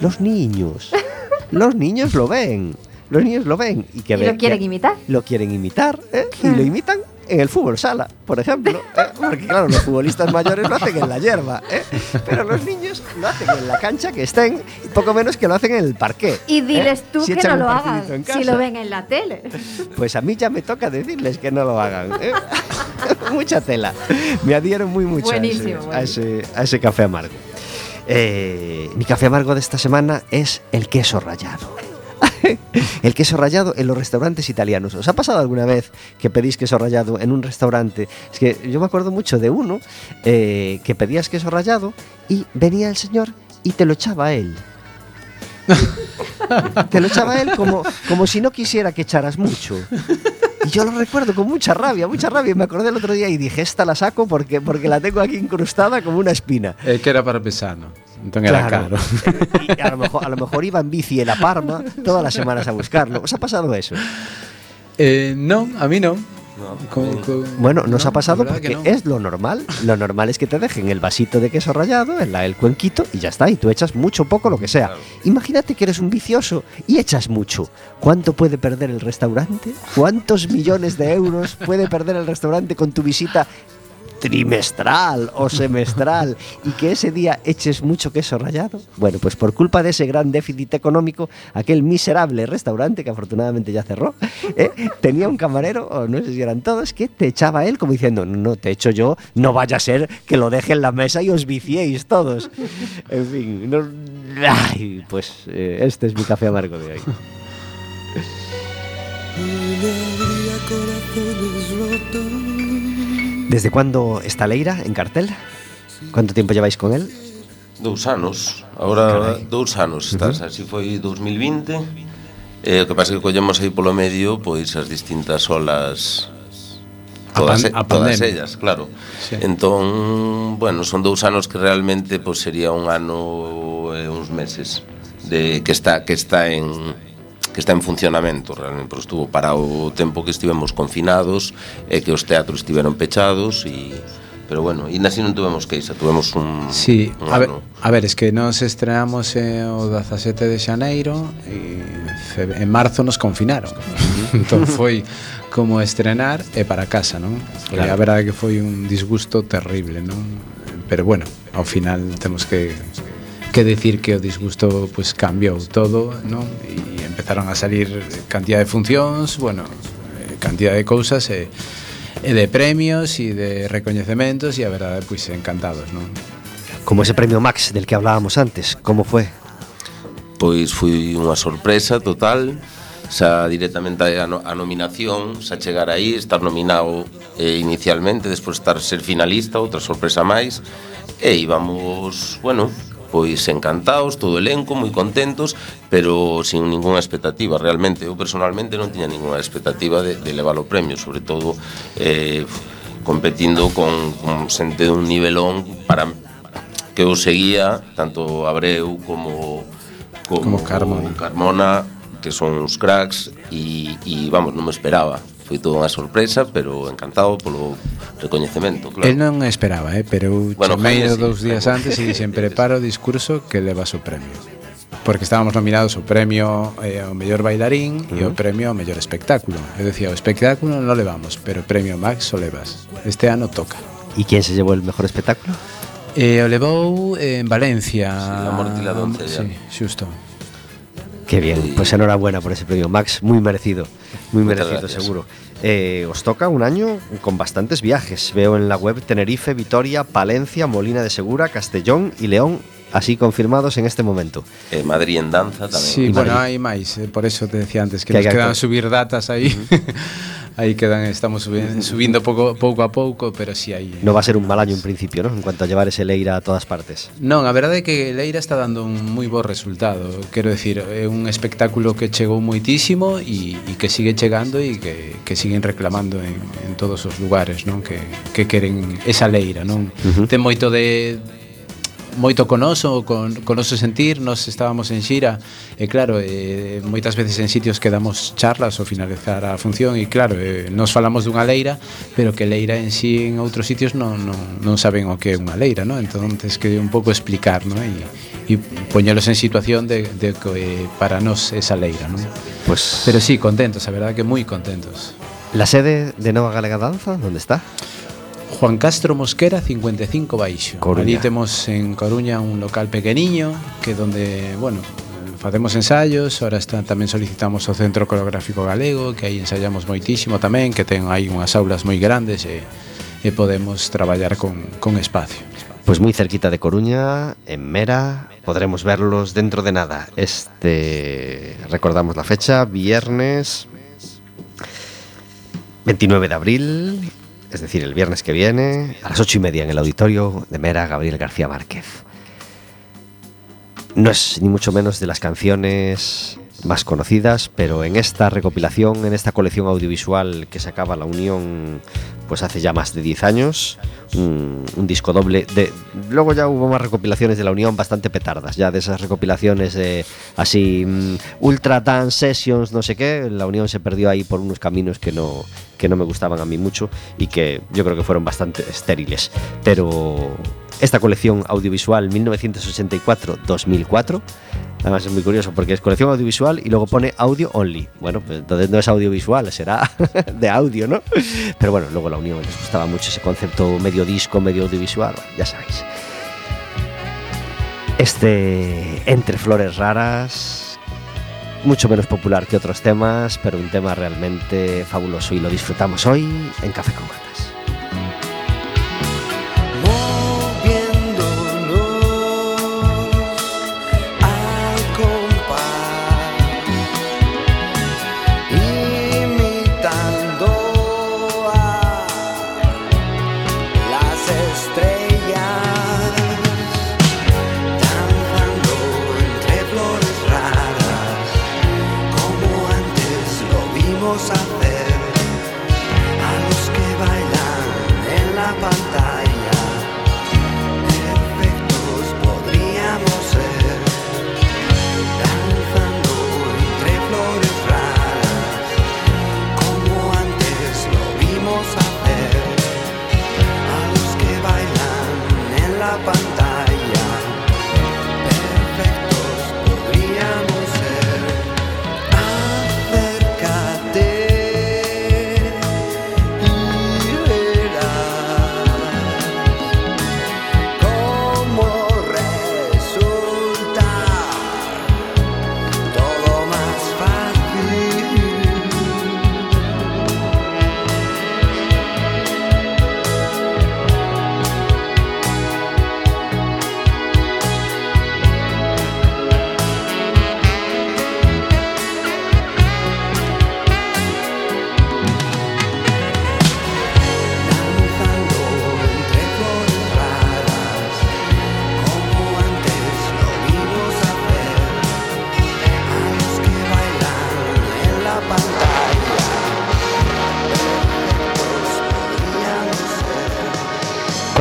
A: Los niños. [laughs] Los niños lo ven. Los niños lo ven. ¿Y, que
B: ¿Y lo quieren imitar?
A: Lo quieren imitar, ¿eh? Y lo imitan en el fútbol sala, por ejemplo. ¿eh? Porque claro, los futbolistas mayores lo hacen en la hierba, ¿eh? Pero los niños lo hacen en la cancha que estén, poco menos que lo hacen en el parqué.
B: Y
A: ¿eh?
B: diles tú
A: Si
B: que no lo hagan si lo ven en la tele.
A: Pues a mí ya me toca decirles que no lo hagan. ¿eh? [laughs] Mucha tela. Me adhiero muy mucho a ese-
B: Buenísimo,
A: a, ese, a ese café amargo. Mi café amargo de esta semana es el queso rallado. [laughs] el queso rallado en los restaurantes italianos. ¿Os ha pasado alguna vez que pedís queso rallado en un restaurante? Es que yo me acuerdo mucho de uno eh, que pedías queso rallado y venía el señor y te lo echaba a él. [laughs] te lo echaba a él como, como si no quisiera que echaras mucho. Y yo lo recuerdo con mucha rabia, mucha rabia. Me acordé el otro día y dije, esta la saco porque, porque la tengo aquí incrustada como una espina.
C: É que era para pesano entón era caro [laughs]
A: Y a lo, mejor, a lo mejor iba en bici en la Parma todas las semanas a buscarlo. ¿Os ha pasado eso?
C: eh, non, a mí
D: No,
A: Bueno, nos
C: no,
A: ha pasado porque
C: que no.
A: es lo normal. Lo normal es que te dejen el vasito de queso rallado, el, el cuenquito y ya está. Y tú echas mucho, poco, lo que sea.
D: Claro.
A: Imagínate que eres un vicioso y echas mucho. ¿Cuánto puede perder el restaurante? ¿Cuántos millones de euros puede perder el restaurante con tu visita trimestral o semestral y que ese día eches mucho queso rallado? Bueno, pues por culpa de ese gran déficit económico, aquel miserable restaurante que afortunadamente ya cerró, ¿eh? tenía un camarero, o no sé si eran todos, que te echaba él como diciendo, no te echo yo, no vaya a ser que lo deje en la mesa y os viciéis todos. En fin, no- ay, pues eh, este es mi café amargo de hoy. Desde cando está Leira en cartel? Quanto tempo lleváis con el?
D: Dous anos, agora
A: Carai.
D: dous anos estás, uh -huh. así foi 2020 E eh, o que pasa é que collemos aí polo medio pois as distintas olas todas,
C: a
D: pan,
C: a
D: todas ellas, claro.
C: Sí.
D: Entón, bueno, son dous anos que realmente pois sería un ano e uns meses de que está que está en que está en funcionamento realmente, porque estuvo parado o tempo que estivemos confinados e que os teatros estiveron pechados e pero bueno, e así non tuvemos queixa, tuvemos un
C: Sí,
D: un
C: a, ver, a ver, es que nos estrenamos eh, o 17 de xaneiro e en marzo nos [laughs] confinaron. entón foi como estrenar e para casa, non?
A: Claro.
C: E a verdade que foi un disgusto terrible, non? Pero bueno, ao final temos que que decir que o disgusto pues cambiou todo, non? E empezaron a salir cantidad de funcións, bueno, eh, cantidad de cousas e, eh, e eh, de premios e de recoñecementos e a verdade, pois encantados, non?
A: Como ese premio Max del que hablábamos antes, como foi?
D: Pois foi unha sorpresa total, xa directamente a, no, a nominación, xa chegar aí, estar nominado eh, inicialmente, despois estar ser finalista, outra sorpresa máis, e íbamos, bueno, pois encantados, todo elenco, moi contentos, pero sin ninguna expectativa, realmente. Eu personalmente non tiña ninguna expectativa de, de levar o premio, sobre todo eh, competindo con, con xente dun nivelón para que eu seguía, tanto Abreu como
C: como, como Carmona.
D: Carmona que son uns cracks e, e vamos, non me esperaba foi toda unha sorpresa, pero encantado polo recoñecemento, claro.
C: El non esperaba, eh, pero eu
D: bueno,
C: chamei
D: sí,
C: dous días
D: claro. [laughs]
C: antes e dixen prepara o discurso que levas o premio. Porque estábamos nominados o premio eh, ao mellor bailarín uh -huh. e o premio ao mellor espectáculo. Eu decía, o espectáculo non levamos, pero o premio Max o levas. Este ano toca.
A: E quen se llevou o mellor espectáculo?
C: Eh, o levou eh, en Valencia.
D: Sí, la Mortila ah,
C: sí, xusto.
A: Qué bien, pues enhorabuena por ese premio, Max, muy merecido. Muy merecido seguro. Eh, os toca un año con bastantes viajes. Veo en la web Tenerife, Vitoria, Palencia, Molina de Segura, Castellón y León, así confirmados en este momento.
D: Eh, Madrid en danza tamén.
C: Sí,
A: Y
C: bueno,
A: Madrid.
C: hai máis, eh, por eso te decía antes que,
A: Que
C: nos
A: que
C: quedan
A: acor-
C: subir datas aí. [laughs] aí quedan, estamos subindo, subindo pouco, pouco a pouco, pero si sí, hai...
A: Non va a ser un mal año en principio, ¿no? en cuanto a llevar ese Leira a todas partes.
C: Non, a verdade é que Leira está dando un moi bo resultado, quero decir, é un espectáculo que chegou moitísimo e, e que sigue chegando e que, que siguen reclamando en, en todos os lugares, non? Que, que queren esa Leira, non?
A: Uh -huh.
C: Ten moito de moito con oso, con, con noso sentir, nos estábamos en xira, e claro, eh, moitas veces en sitios que damos charlas ao finalizar a función, e claro, eh, nos falamos dunha leira, pero que leira en sí en outros sitios non, non, non saben o que é unha leira, non? Entón, tens que un pouco explicar, non? E, e poñelos en situación de, de que eh, para nós esa leira, non?
A: Pues...
C: Pero sí, contentos, a verdade que moi contentos.
A: La sede de Nova Galega Danza, onde está?
C: Juan Castro Mosquera 55 Baixo.
A: Coruña.
C: Allí temos en Coruña un local pequeniño que donde, bueno, facemos ensaios, ahora está, tamén solicitamos o Centro Coreográfico Galego, que aí ensaiamos moitísimo tamén, que ten aí unhas aulas moi grandes e, e podemos traballar con, con espacio.
A: Pois pues moi cerquita de Coruña, en Mera, podremos verlos dentro de nada. Este, recordamos la fecha, viernes 29 de abril es decir, el viernes que viene, a las ocho y media en el auditorio de Mera Gabriel García Márquez. No es ni mucho menos de las canciones más conocidas, pero en esta recopilación, en esta colección audiovisual que sacaba la Unión pues hace ya más de 10 años, un, disco doble de luego ya hubo más recopilaciones de la Unión bastante petardas, ya de esas recopilaciones de así mm, Ultra Dance Sessions, no sé qué, la Unión se perdió ahí por unos caminos que no que no me gustaban a mí mucho y que yo creo que fueron bastante estériles, pero esta colección audiovisual 1984-2004 Además es muy curioso porque es colección audiovisual y luego pone audio only. Bueno, pues entonces no es audiovisual, será [laughs] de audio, ¿no? Pero bueno, luego la Unión les gustaba mucho ese concepto medio disco, medio audiovisual, ya sabéis. Este Entre Flores Raras, mucho menos popular que otros temas, pero un tema realmente fabuloso y lo disfrutamos hoy en Café con.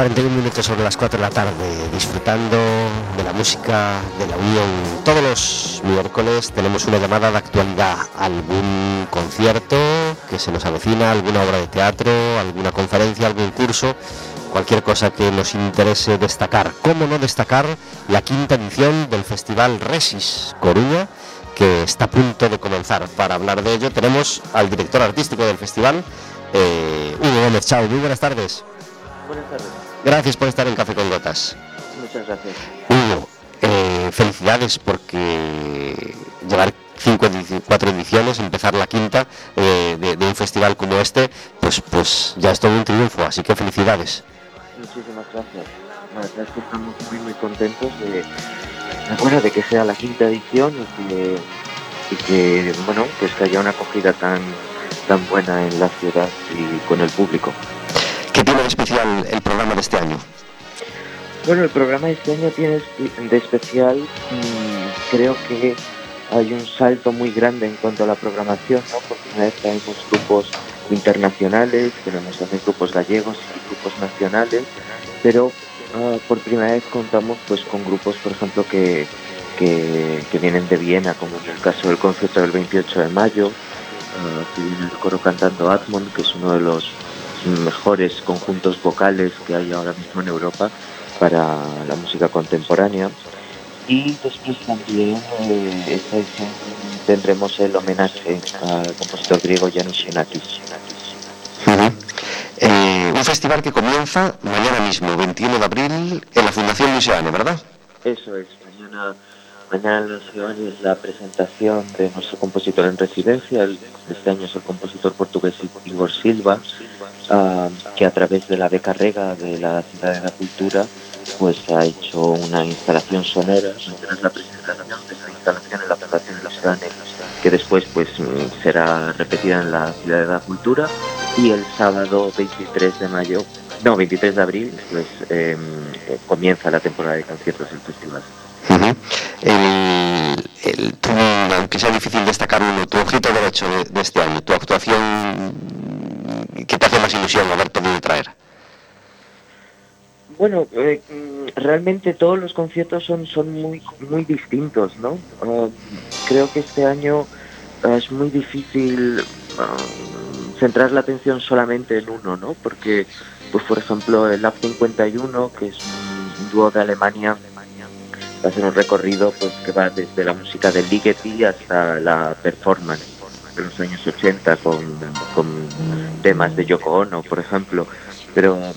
A: 41 minutos sobre las 4 de la tarde, disfrutando de la música de la Unión. Todos los miércoles tenemos una llamada de actualidad, algún concierto que se nos avecina, alguna obra de teatro, alguna conferencia, algún curso, cualquier cosa que nos interese destacar. ¿Cómo no destacar la quinta edición del Festival Resis Coruña? que está a punto de comenzar. Para hablar de ello tenemos al director artístico del festival, eh, Hugo Gómez. Chao, muy buenas tardes.
G: Buenas tardes.
A: Gracias por estar en Café con Gotas.
G: Muchas gracias.
A: Hugo, eh, felicidades porque llevar cinco, cuatro ediciones, empezar la quinta eh, de, de un festival como este, pues, pues ya es todo un triunfo, así que felicidades.
G: Muchísimas gracias. La verdad es que estamos muy muy contentos de, bueno, de que sea la quinta edición y que, y que bueno, pues que haya una acogida tan tan buena en la ciudad y con el público.
A: ¿Qué tiene de especial el programa de este año?
G: Bueno, el programa de este año tiene de especial, mm, creo que hay un salto muy grande en cuanto a la programación, ¿no? Por primera vez tenemos grupos internacionales, tenemos también grupos gallegos y grupos nacionales, pero ah, por primera vez contamos pues con grupos, por ejemplo, que, que, vienen de Viena, como en el caso del concierto del 28 de mayo, ah, el coro cantando Atmon, que es uno de los mejores conjuntos vocales que hay ahora mismo en Europa para la música contemporánea. Y después también eh, esta edición tendremos el homenaje al compositor griego Yanis Xenakis.
A: Eh, un festival que comienza mañana mismo, 21 de abril, en la Fundación Museane, ¿verdad?
G: Eso es, mañana, mañana en Giovanni es la presentación de nuestro compositor en residencia, este año es el compositor portugués Igor Silva, ah, que a través de la beca Rega de la Ciudad de la Cultura pues ha hecho una instalación sonora, mañana es la presentación de esta instalación en la Fundación de los Ganes, que después pues será repetida en la Ciudad de la Cultura y el sábado 23 de mayo, no, 23 de abril, pues em, comienza la temporada de conciertos del festival.
A: Tu- aunque sea difícil destacar uno, tu ojito derecho de, de este año, tu actuación que te hace más ilusión haber podido traer.
G: Bueno, eh, realmente todos los conciertos son, son muy, muy distintos, ¿no? Ah, creo que este año ah, es muy difícil ah, centrar la atención solamente en uno, ¿no? Porque, pues por ejemplo, el Lab 51, que es un dúo de Alemania, va a ser un recorrido pues que va desde la música de Ligeti hasta la performance de los años 80 con, temas de Yoko Ono, por ejemplo. Pero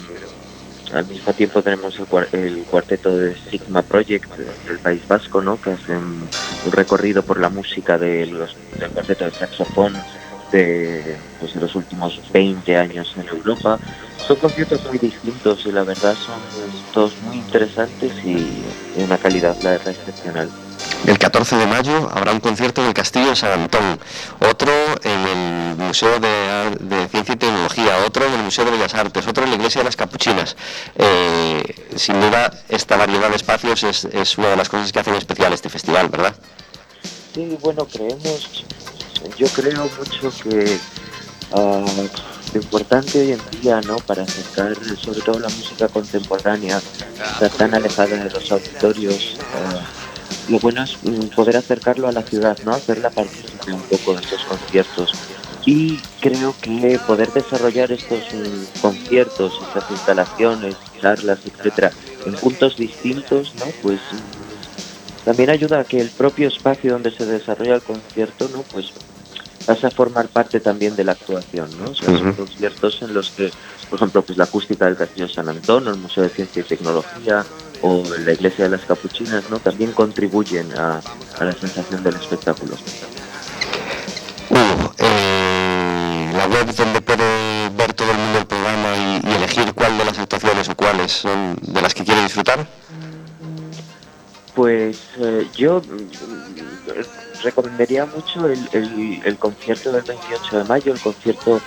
G: al mismo tiempo tenemos el, cuar- el cuarteto de Sigma Project del País Vasco, ¿no? que hacen un recorrido por la música del cuarteto de saxofón de, pues, de los últimos 20 años en Europa. Son conciertos muy distintos y la verdad son todos muy interesantes y de una calidad la verdad excepcional.
A: El 14 de mayo habrá un concierto en el Castillo de San Antón, otro en el Museo de, de Ciencia y Tecnología, otro en el Museo de Bellas Artes, otro en la Iglesia de las Capuchinas. Eh, sin duda, esta variedad de espacios es, es una de las cosas que hacen especial este festival, ¿verdad?
G: Sí, bueno, creemos, yo creo mucho que ah, lo importante hoy en día, ¿no? Para acercar sobre todo la música contemporánea, está tan alejada de los auditorios. ah, lo bueno es mm, poder acercarlo a la ciudad, ¿no? Hacerla partícipe un poco de estos conciertos. Y creo que poder desarrollar estos mm, conciertos, estas instalaciones, charlas, etcétera, en puntos distintos, ¿no? Pues mm, también ayuda a que el propio espacio donde se desarrolla el concierto, ¿no? Pues pase a formar parte también de la actuación, ¿no? O sea, son
A: Ujú.
G: conciertos en los que, por ejemplo, pues la acústica del Castillo San Antón, o el Museo de Ciencia y Tecnología, o la Iglesia de las Capuchinas, ¿no? También contribuyen a, a la sensación del espectáculo.
A: Hugo, eh, la web donde puede ver todo el mundo el programa y, y elegir cuál de las actuaciones o cuáles son de las que quiere disfrutar.
G: Pues eh, yo recomendaría mucho el, el- concierto del 28 de mayo, el concierto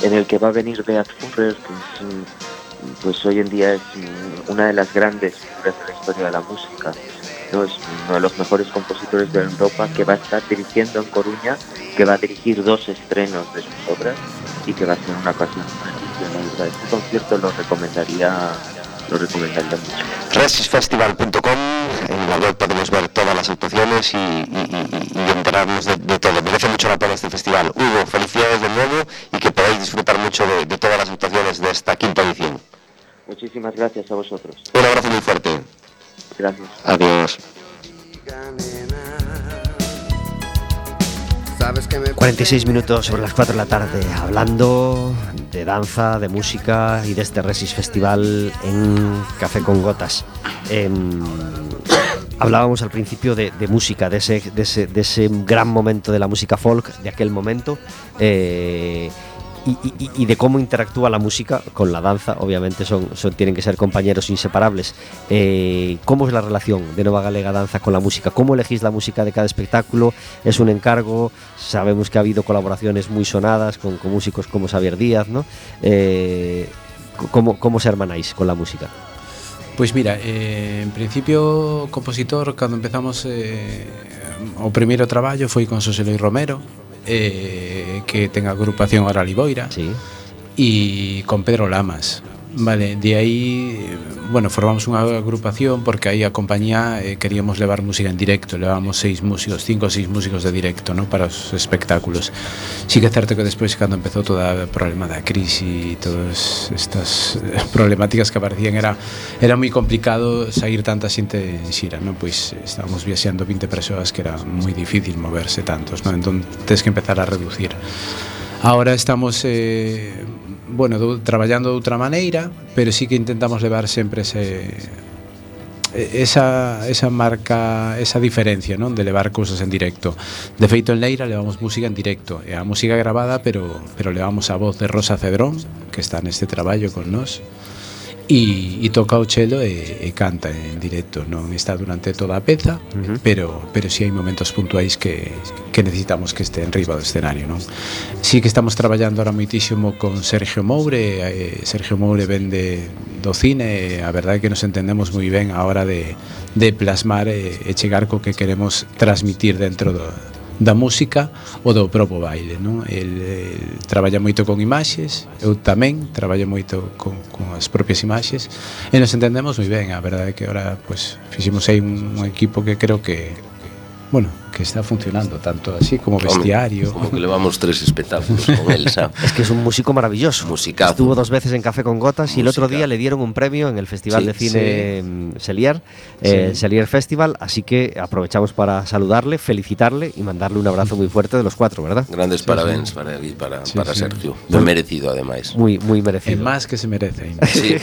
G: en el que va a venir Beat Furrer, que es, pues hoy en día es una de las grandes figuras de la historia de la música. Es uno de los mejores compositores de Europa que va a estar dirigiendo en Coruña, que va a dirigir dos estrenos de sus obras y que va a ser una ocasión. Este concierto lo recomendaría lo recomendaría mucho.
A: Resisfestival.com, en la web podemos ver todas las actuaciones y, y- y- y enterarnos de, de todo. Merece mucho la pena este festival. Hugo, felicidades de nuevo y que podáis disfrutar mucho de, de todas las actuaciones de esta quinta edición.
G: Muchísimas gracias a vosotros.
A: Un abrazo muy fuerte.
G: Gracias.
A: Adiós.
E: Sabes que me
A: 46 minutos sobre las 4 de la tarde, hablando de danza, de música y de este Resis Festival en Café con Gotas. Em, hablábamos al principio de, música, de ese, de, ese, de ese gran momento de la música folk, de aquel momento, eh, y, de cómo interactúa la música con la danza. Obviamente son, tienen que ser compañeros inseparables. Eh, ¿Cómo es la relación de Nueva Galega Danza con la música? ¿Cómo elegís la música de cada espectáculo? ¿Es un encargo? Sabemos que ha habido colaboraciones muy sonadas con, músicos como Xavier Díaz, ¿no? Eh, ¿cómo, ¿Cómo se hermanáis con la música?
C: Pois mira, eh, en principio compositor cando empezamos eh, o primeiro traballo foi con Xosé Luis Romero eh, que ten a agrupación Oral Iboira.
A: Sí.
C: E con Pedro Lamas. Vale, de aí, eh, bueno, formamos unha agrupación porque aí a compañía eh, queríamos levar música en directo, levábamos seis músicos, cinco ou seis músicos de directo, ¿no? para os espectáculos. Sí que é certo que despois cando empezou toda o problema da crise e todas estas eh, [laughs] problemáticas que aparecían era era moi complicado sair tanta xente en xira, ¿no? Pois eh, estábamos viaxeando 20 persoas que era moi difícil moverse tantos, ¿no? Entón, tens que empezar a reducir. Ahora estamos eh, bueno, do, traballando de outra maneira, pero sí que intentamos levar sempre ese esa, esa marca, esa diferencia, non? De levar cousas en directo. De feito, en Leira levamos música en directo. É a música grabada, pero, pero levamos a voz de Rosa Cedrón, que está neste traballo con nós e, e toca o chelo e, e canta en directo. Non está durante toda a peza
A: uh -huh.
C: pero pero si sí hai momentos puntuais que, que necesitamos que este en riba do escenario non si sí que estamos traballando ahora moitísimo con Sergio Moure. Eh, Sergio Moure vende do cine a verdade é que nos entendemos moi ben a hora de, de plasmar eh, e, e chegar co que queremos transmitir dentro do, da música ou do propio baile non? El, el traballa moito con imaxes eu tamén traballo moito con, con as propias imaxes e nos entendemos moi ben a verdade é que ahora pues, fixemos aí un, un equipo que creo que bueno, que está funcionando tanto así como vestiario
D: Como que levamos tres espectáculos con él, ¿sabes? [laughs]
A: Es que es un músico maravilloso.
D: Musicazo.
A: Estuvo dos veces en Café con Gotas y el otro día le dieron un premio en el Festival
D: Sí,
A: de Cine mm, Selier,
C: Sí.
A: eh, Selier Festival, así que aprovechamos para saludarle, felicitarle y mandarle un abrazo muy fuerte de los cuatro, ¿verdad?
D: Grandes parabéns para, para,
C: Sí,
D: para
C: sí.
D: Sergio. Muy merecido, además.
A: Muy, muy merecido.
C: máis que se merece
D: Sí.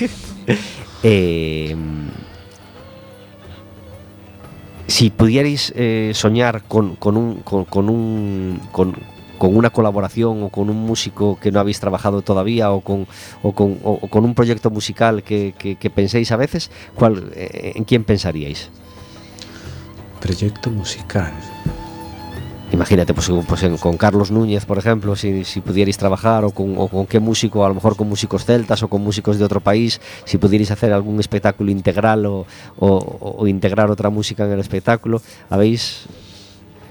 D: [laughs]
A: Eh, si pudierais eh, soñar con, con un, con, con un con, una colaboración o con un músico que no habéis trabajado todavía o con, o con, o- con un proyecto musical que penséis a veces, ¿cuál, eh, ¿en quién pensaríais?
C: proyecto musical
A: Imagínate, pues, pues en- con Carlos Núñez, por ejemplo, si, si pudierais trabajar, o con, o con qué músico, a lo mejor con músicos celtas o con músicos de otro país, si pudierais hacer algún espectáculo integral o, o- o integrar otra música en el espectáculo, ¿habéis?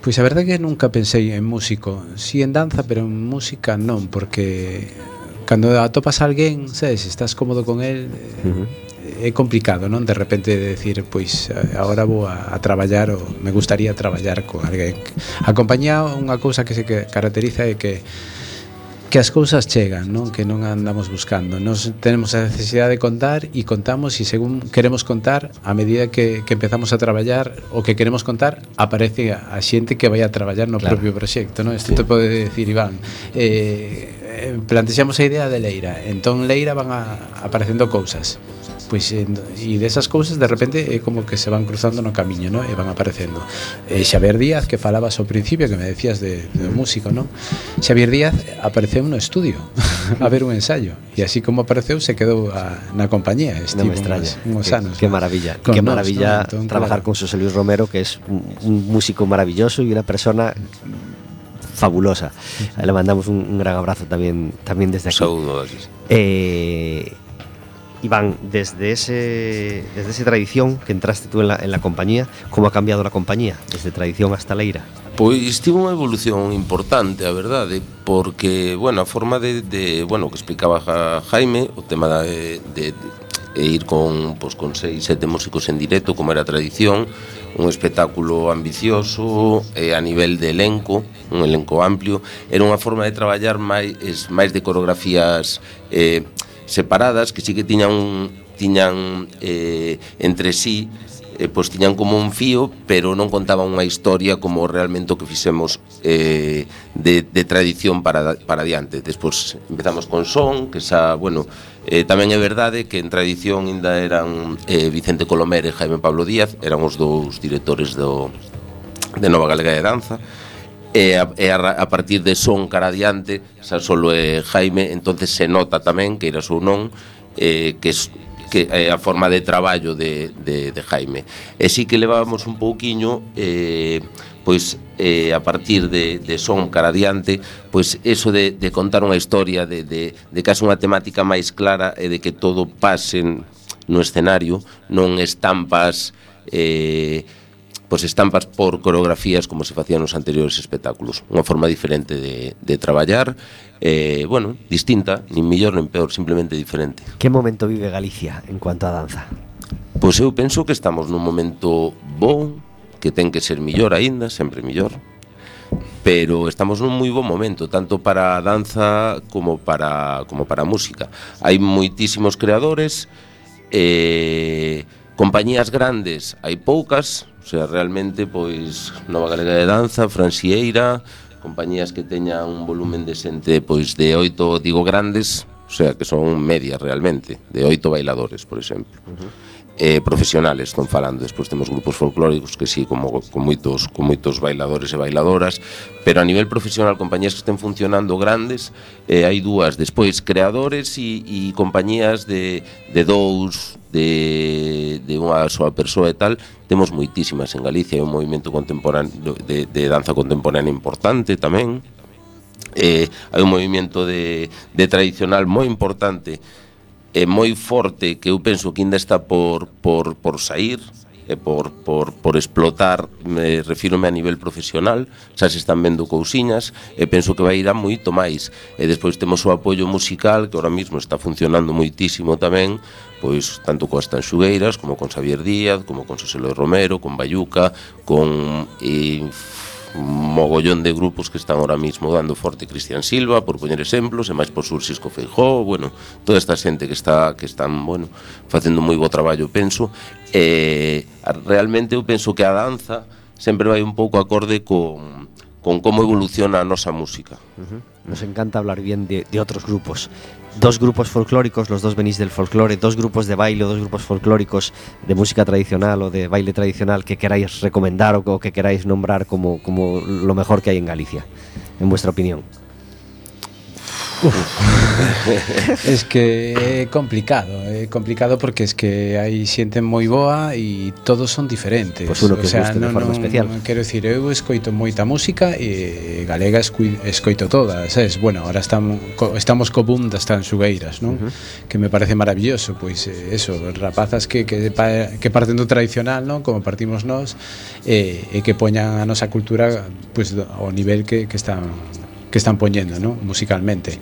C: Pois a verdade é que nunca pensei en músico Si en danza, pero en música non Porque cando atopas a alguén Sabes, estás cómodo con él eh. é complicado, non? De repente de decir, pois eh, agora vou a, a traballar ou me gustaría traballar con alguén. A compañía unha cousa que se caracteriza é que que as cousas chegan, non? Que non andamos buscando. Nos tenemos a necesidade de contar e contamos e según queremos contar, a medida que, que empezamos a traballar o que queremos contar, aparece a, a xente que vai a traballar no
A: claro.
C: propio proxecto, non? Isto sí. te pode decir, Iván, eh, eh, plantexamos a idea de Leira. Entón Leira van a, aparecendo cousas pois eh, e desas cousas de repente é como que se van cruzando no camiño, non? E van aparecendo. E Xavier Díaz que falabas ao principio, que me decías de, de músico, non? Xavier Díaz apareceu no estudio [laughs] a ver un ensayo e así como apareceu se quedou a, na compañía, estivo no
A: me extraña.
C: Unos, unos
A: que,
C: anos. Que,
A: maravilla,
C: con que
A: maravilla
C: ¿no? Entón,
A: trabajar
C: claro.
A: con José Luis Romero, que es un, un músico maravilloso y una persona fabulosa. Le mandamos un, un gran abrazo también, también desde aquí.
D: Saludos.
A: Eh, Iván, desde, ese, desde esa tradición que entraste tú en la, en la compañía, como ha cambiado la compañía desde tradición hasta Leira?
D: Pois tivo unha evolución importante, a verdade, eh, porque, bueno, a forma de, de bueno, que explicaba Jaime, o tema da, de, de, de ir con, pois, con seis, sete músicos en directo, como era tradición, un espectáculo ambicioso eh, a nivel de elenco, un elenco amplio, era unha forma de traballar máis, máis de coreografías eh, separadas que sí que tiñan tiñan eh, entre sí eh, pois tiñan como un fío, pero non contaban unha historia como realmente o que fixemos eh, de, de tradición para, para diante. Despois empezamos con son, que xa, bueno, eh, tamén é verdade que en tradición ainda eran eh, Vicente Colomer e Jaime Pablo Díaz, eran os dous directores do, de Nova Galega de Danza, e a, e a, a partir de son cara adiante xa solo é Jaime entonces se nota tamén que era ou non eh, que es, que é eh, a forma de traballo de, de, de Jaime. E sí que levábamos un pouquiño eh, pois eh, a partir de, de son cara adiante, pois eso de, de contar unha historia, de, de, de case unha temática máis clara e de que todo pasen no escenario, non estampas eh, pois estampas por coreografías como se facían nos anteriores espectáculos. Unha forma diferente de, de traballar, eh, bueno, distinta, nin mellor nin peor, simplemente diferente.
A: Que momento vive Galicia en cuanto a danza?
D: Pois eu penso que estamos nun momento bon, que ten que ser millor aínda, sempre millor, pero estamos nun moi bon momento tanto para a danza como para como para a música. Hai moitísimos creadores eh compañías grandes, hai poucas, O sea, realmente, pois, Nova Galega de Danza, Fransieira, compañías que teñan un volumen decente pois de oito, digo, grandes, o sea, que son medias realmente, de oito bailadores, por exemplo. Uh -huh eh, profesionales estou falando, despois temos grupos folclóricos que sí, como con moitos con moitos bailadores e bailadoras, pero a nivel profesional compañías que estén funcionando grandes, eh, hai dúas, despois creadores e, e compañías de, de dous, de, de unha soa persoa e tal, temos moitísimas en Galicia, é un movimento contemporáneo de, de danza contemporánea importante tamén. Eh, hai un movimento de, de tradicional moi importante é moi forte que eu penso que ainda está por, por, por sair e por, por, por explotar, me refírome a nivel profesional, xa se están vendo cousiñas, e penso que vai ir a moito máis. E despois temos o apoio musical, que ahora mesmo está funcionando moitísimo tamén, pois tanto coas Tanxugueiras, como con Xavier Díaz, como con Xoselo Romero, con Bayuca, con eh, mogollón de grupos que están ahora mismo dando forte Cristian Silva, por poñer exemplos, e máis por sur Cisco Feijó, bueno, toda esta xente que está que están, bueno, facendo moi bo traballo, penso, e realmente eu penso que a danza sempre vai un pouco acorde con con como evoluciona a nosa música.
A: Uh -huh. Nos encanta hablar bien de, otros grupos. Dos grupos folclóricos, los dos venís del folclore, dos grupos de baile, dos grupos folclóricos de música tradicional o de baile tradicional que queráis recomendar o que queráis nombrar como, como lo mejor que hay en Galicia, en vuestra opinión. [laughs]
C: Es que é complicado, é complicado porque es que hai xente moi boa e todos son diferentes.
A: Pois pues uno que
C: o sea,
A: guste
C: non, de
A: forma
C: non,
A: especial.
C: Non, quero dicir, eu escoito moita música e galega escoito toda, sabes? Bueno, ahora estamos co, estamos co boom das tanxugueiras, non? Uh -huh. Que me parece maravilloso, pois pues, eso, rapazas que que que parten do tradicional, non? Como partimos nós e, e que poñan a nosa cultura pois pues, ao nivel que que están que están poñendo, ¿no? musicalmente.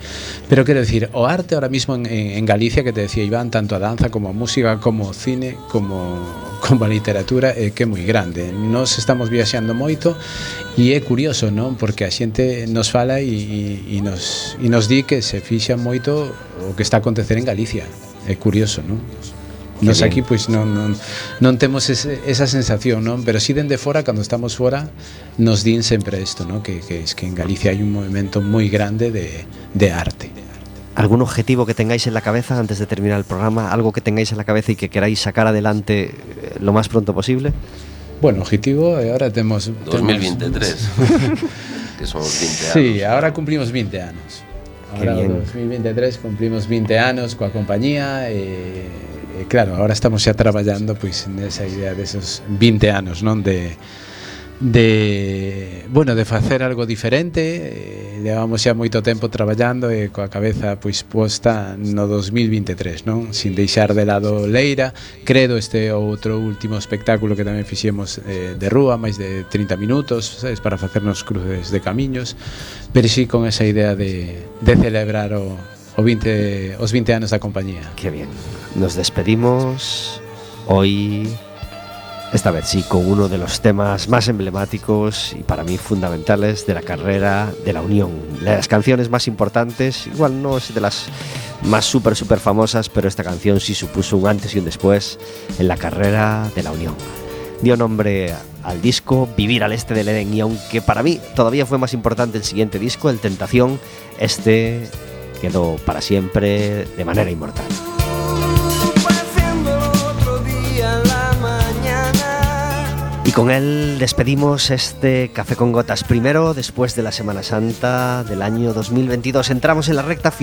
C: Pero quero decir, o arte ahora mismo en, en Galicia, que te decía Iván, tanto a danza como a música, como o cine, como, [laughs] como a literatura, é que é moi grande. Nos estamos viaxando moito e é curioso, non? Porque a xente nos fala e, e, nos, e nos di que se fixa moito o que está a acontecer en Galicia. É curioso, non? Nos
A: bien.
C: aquí pois non, non, non temos ese, esa sensación, non? Pero si dende fora, cando estamos fora, nos din sempre isto, non? Que, que, es que en Galicia hai un movimento moi grande de, de arte.
A: ¿Algún objetivo que tengáis en la cabeza antes de terminar el programa? ¿Algo que tengáis en la cabeza y que queráis sacar adelante eh, lo más pronto posible?
C: Bueno, objetivo, e ahora temos...
D: 2023 [laughs] que son os 20 anos
C: Sí, ahora cumplimos 20 anos.
A: Qué
C: Ahora,
A: bien.
C: 2023, cumplimos 20 anos coa compañía e, eh, claro, ahora estamos xa traballando pois nesa idea desos 20 anos, non, de de, bueno, de facer algo diferente. Eh, levamos xa moito tempo traballando e eh, coa cabeza pois posta no 2023, non? Sin deixar de lado Leira, credo este outro último espectáculo que tamén fixemos eh, de rúa, máis de 30 minutos, sabes, para facernos cruces de camiños, pero si sí con esa idea de, de celebrar o, o o 20, os 20 anos da compañía.
A: Qué bien. Nos despedimos hoy, esta vez sí, con uno de los temas más emblemáticos y para mí fundamentales de la carrera de la Unión. Las canciones más importantes, igual no es de las más súper, súper famosas, pero esta canción sí supuso un antes y un después en la carrera de la Unión. Dio nombre al disco Vivir al Este del Edén y aunque para mí todavía fue más importante el siguiente disco, El Tentación, este quedó para siempre de manera inmortal. Y con él despedimos este Café con Gotas primero, después de la Semana Santa del año 2022. Entramos en la recta final.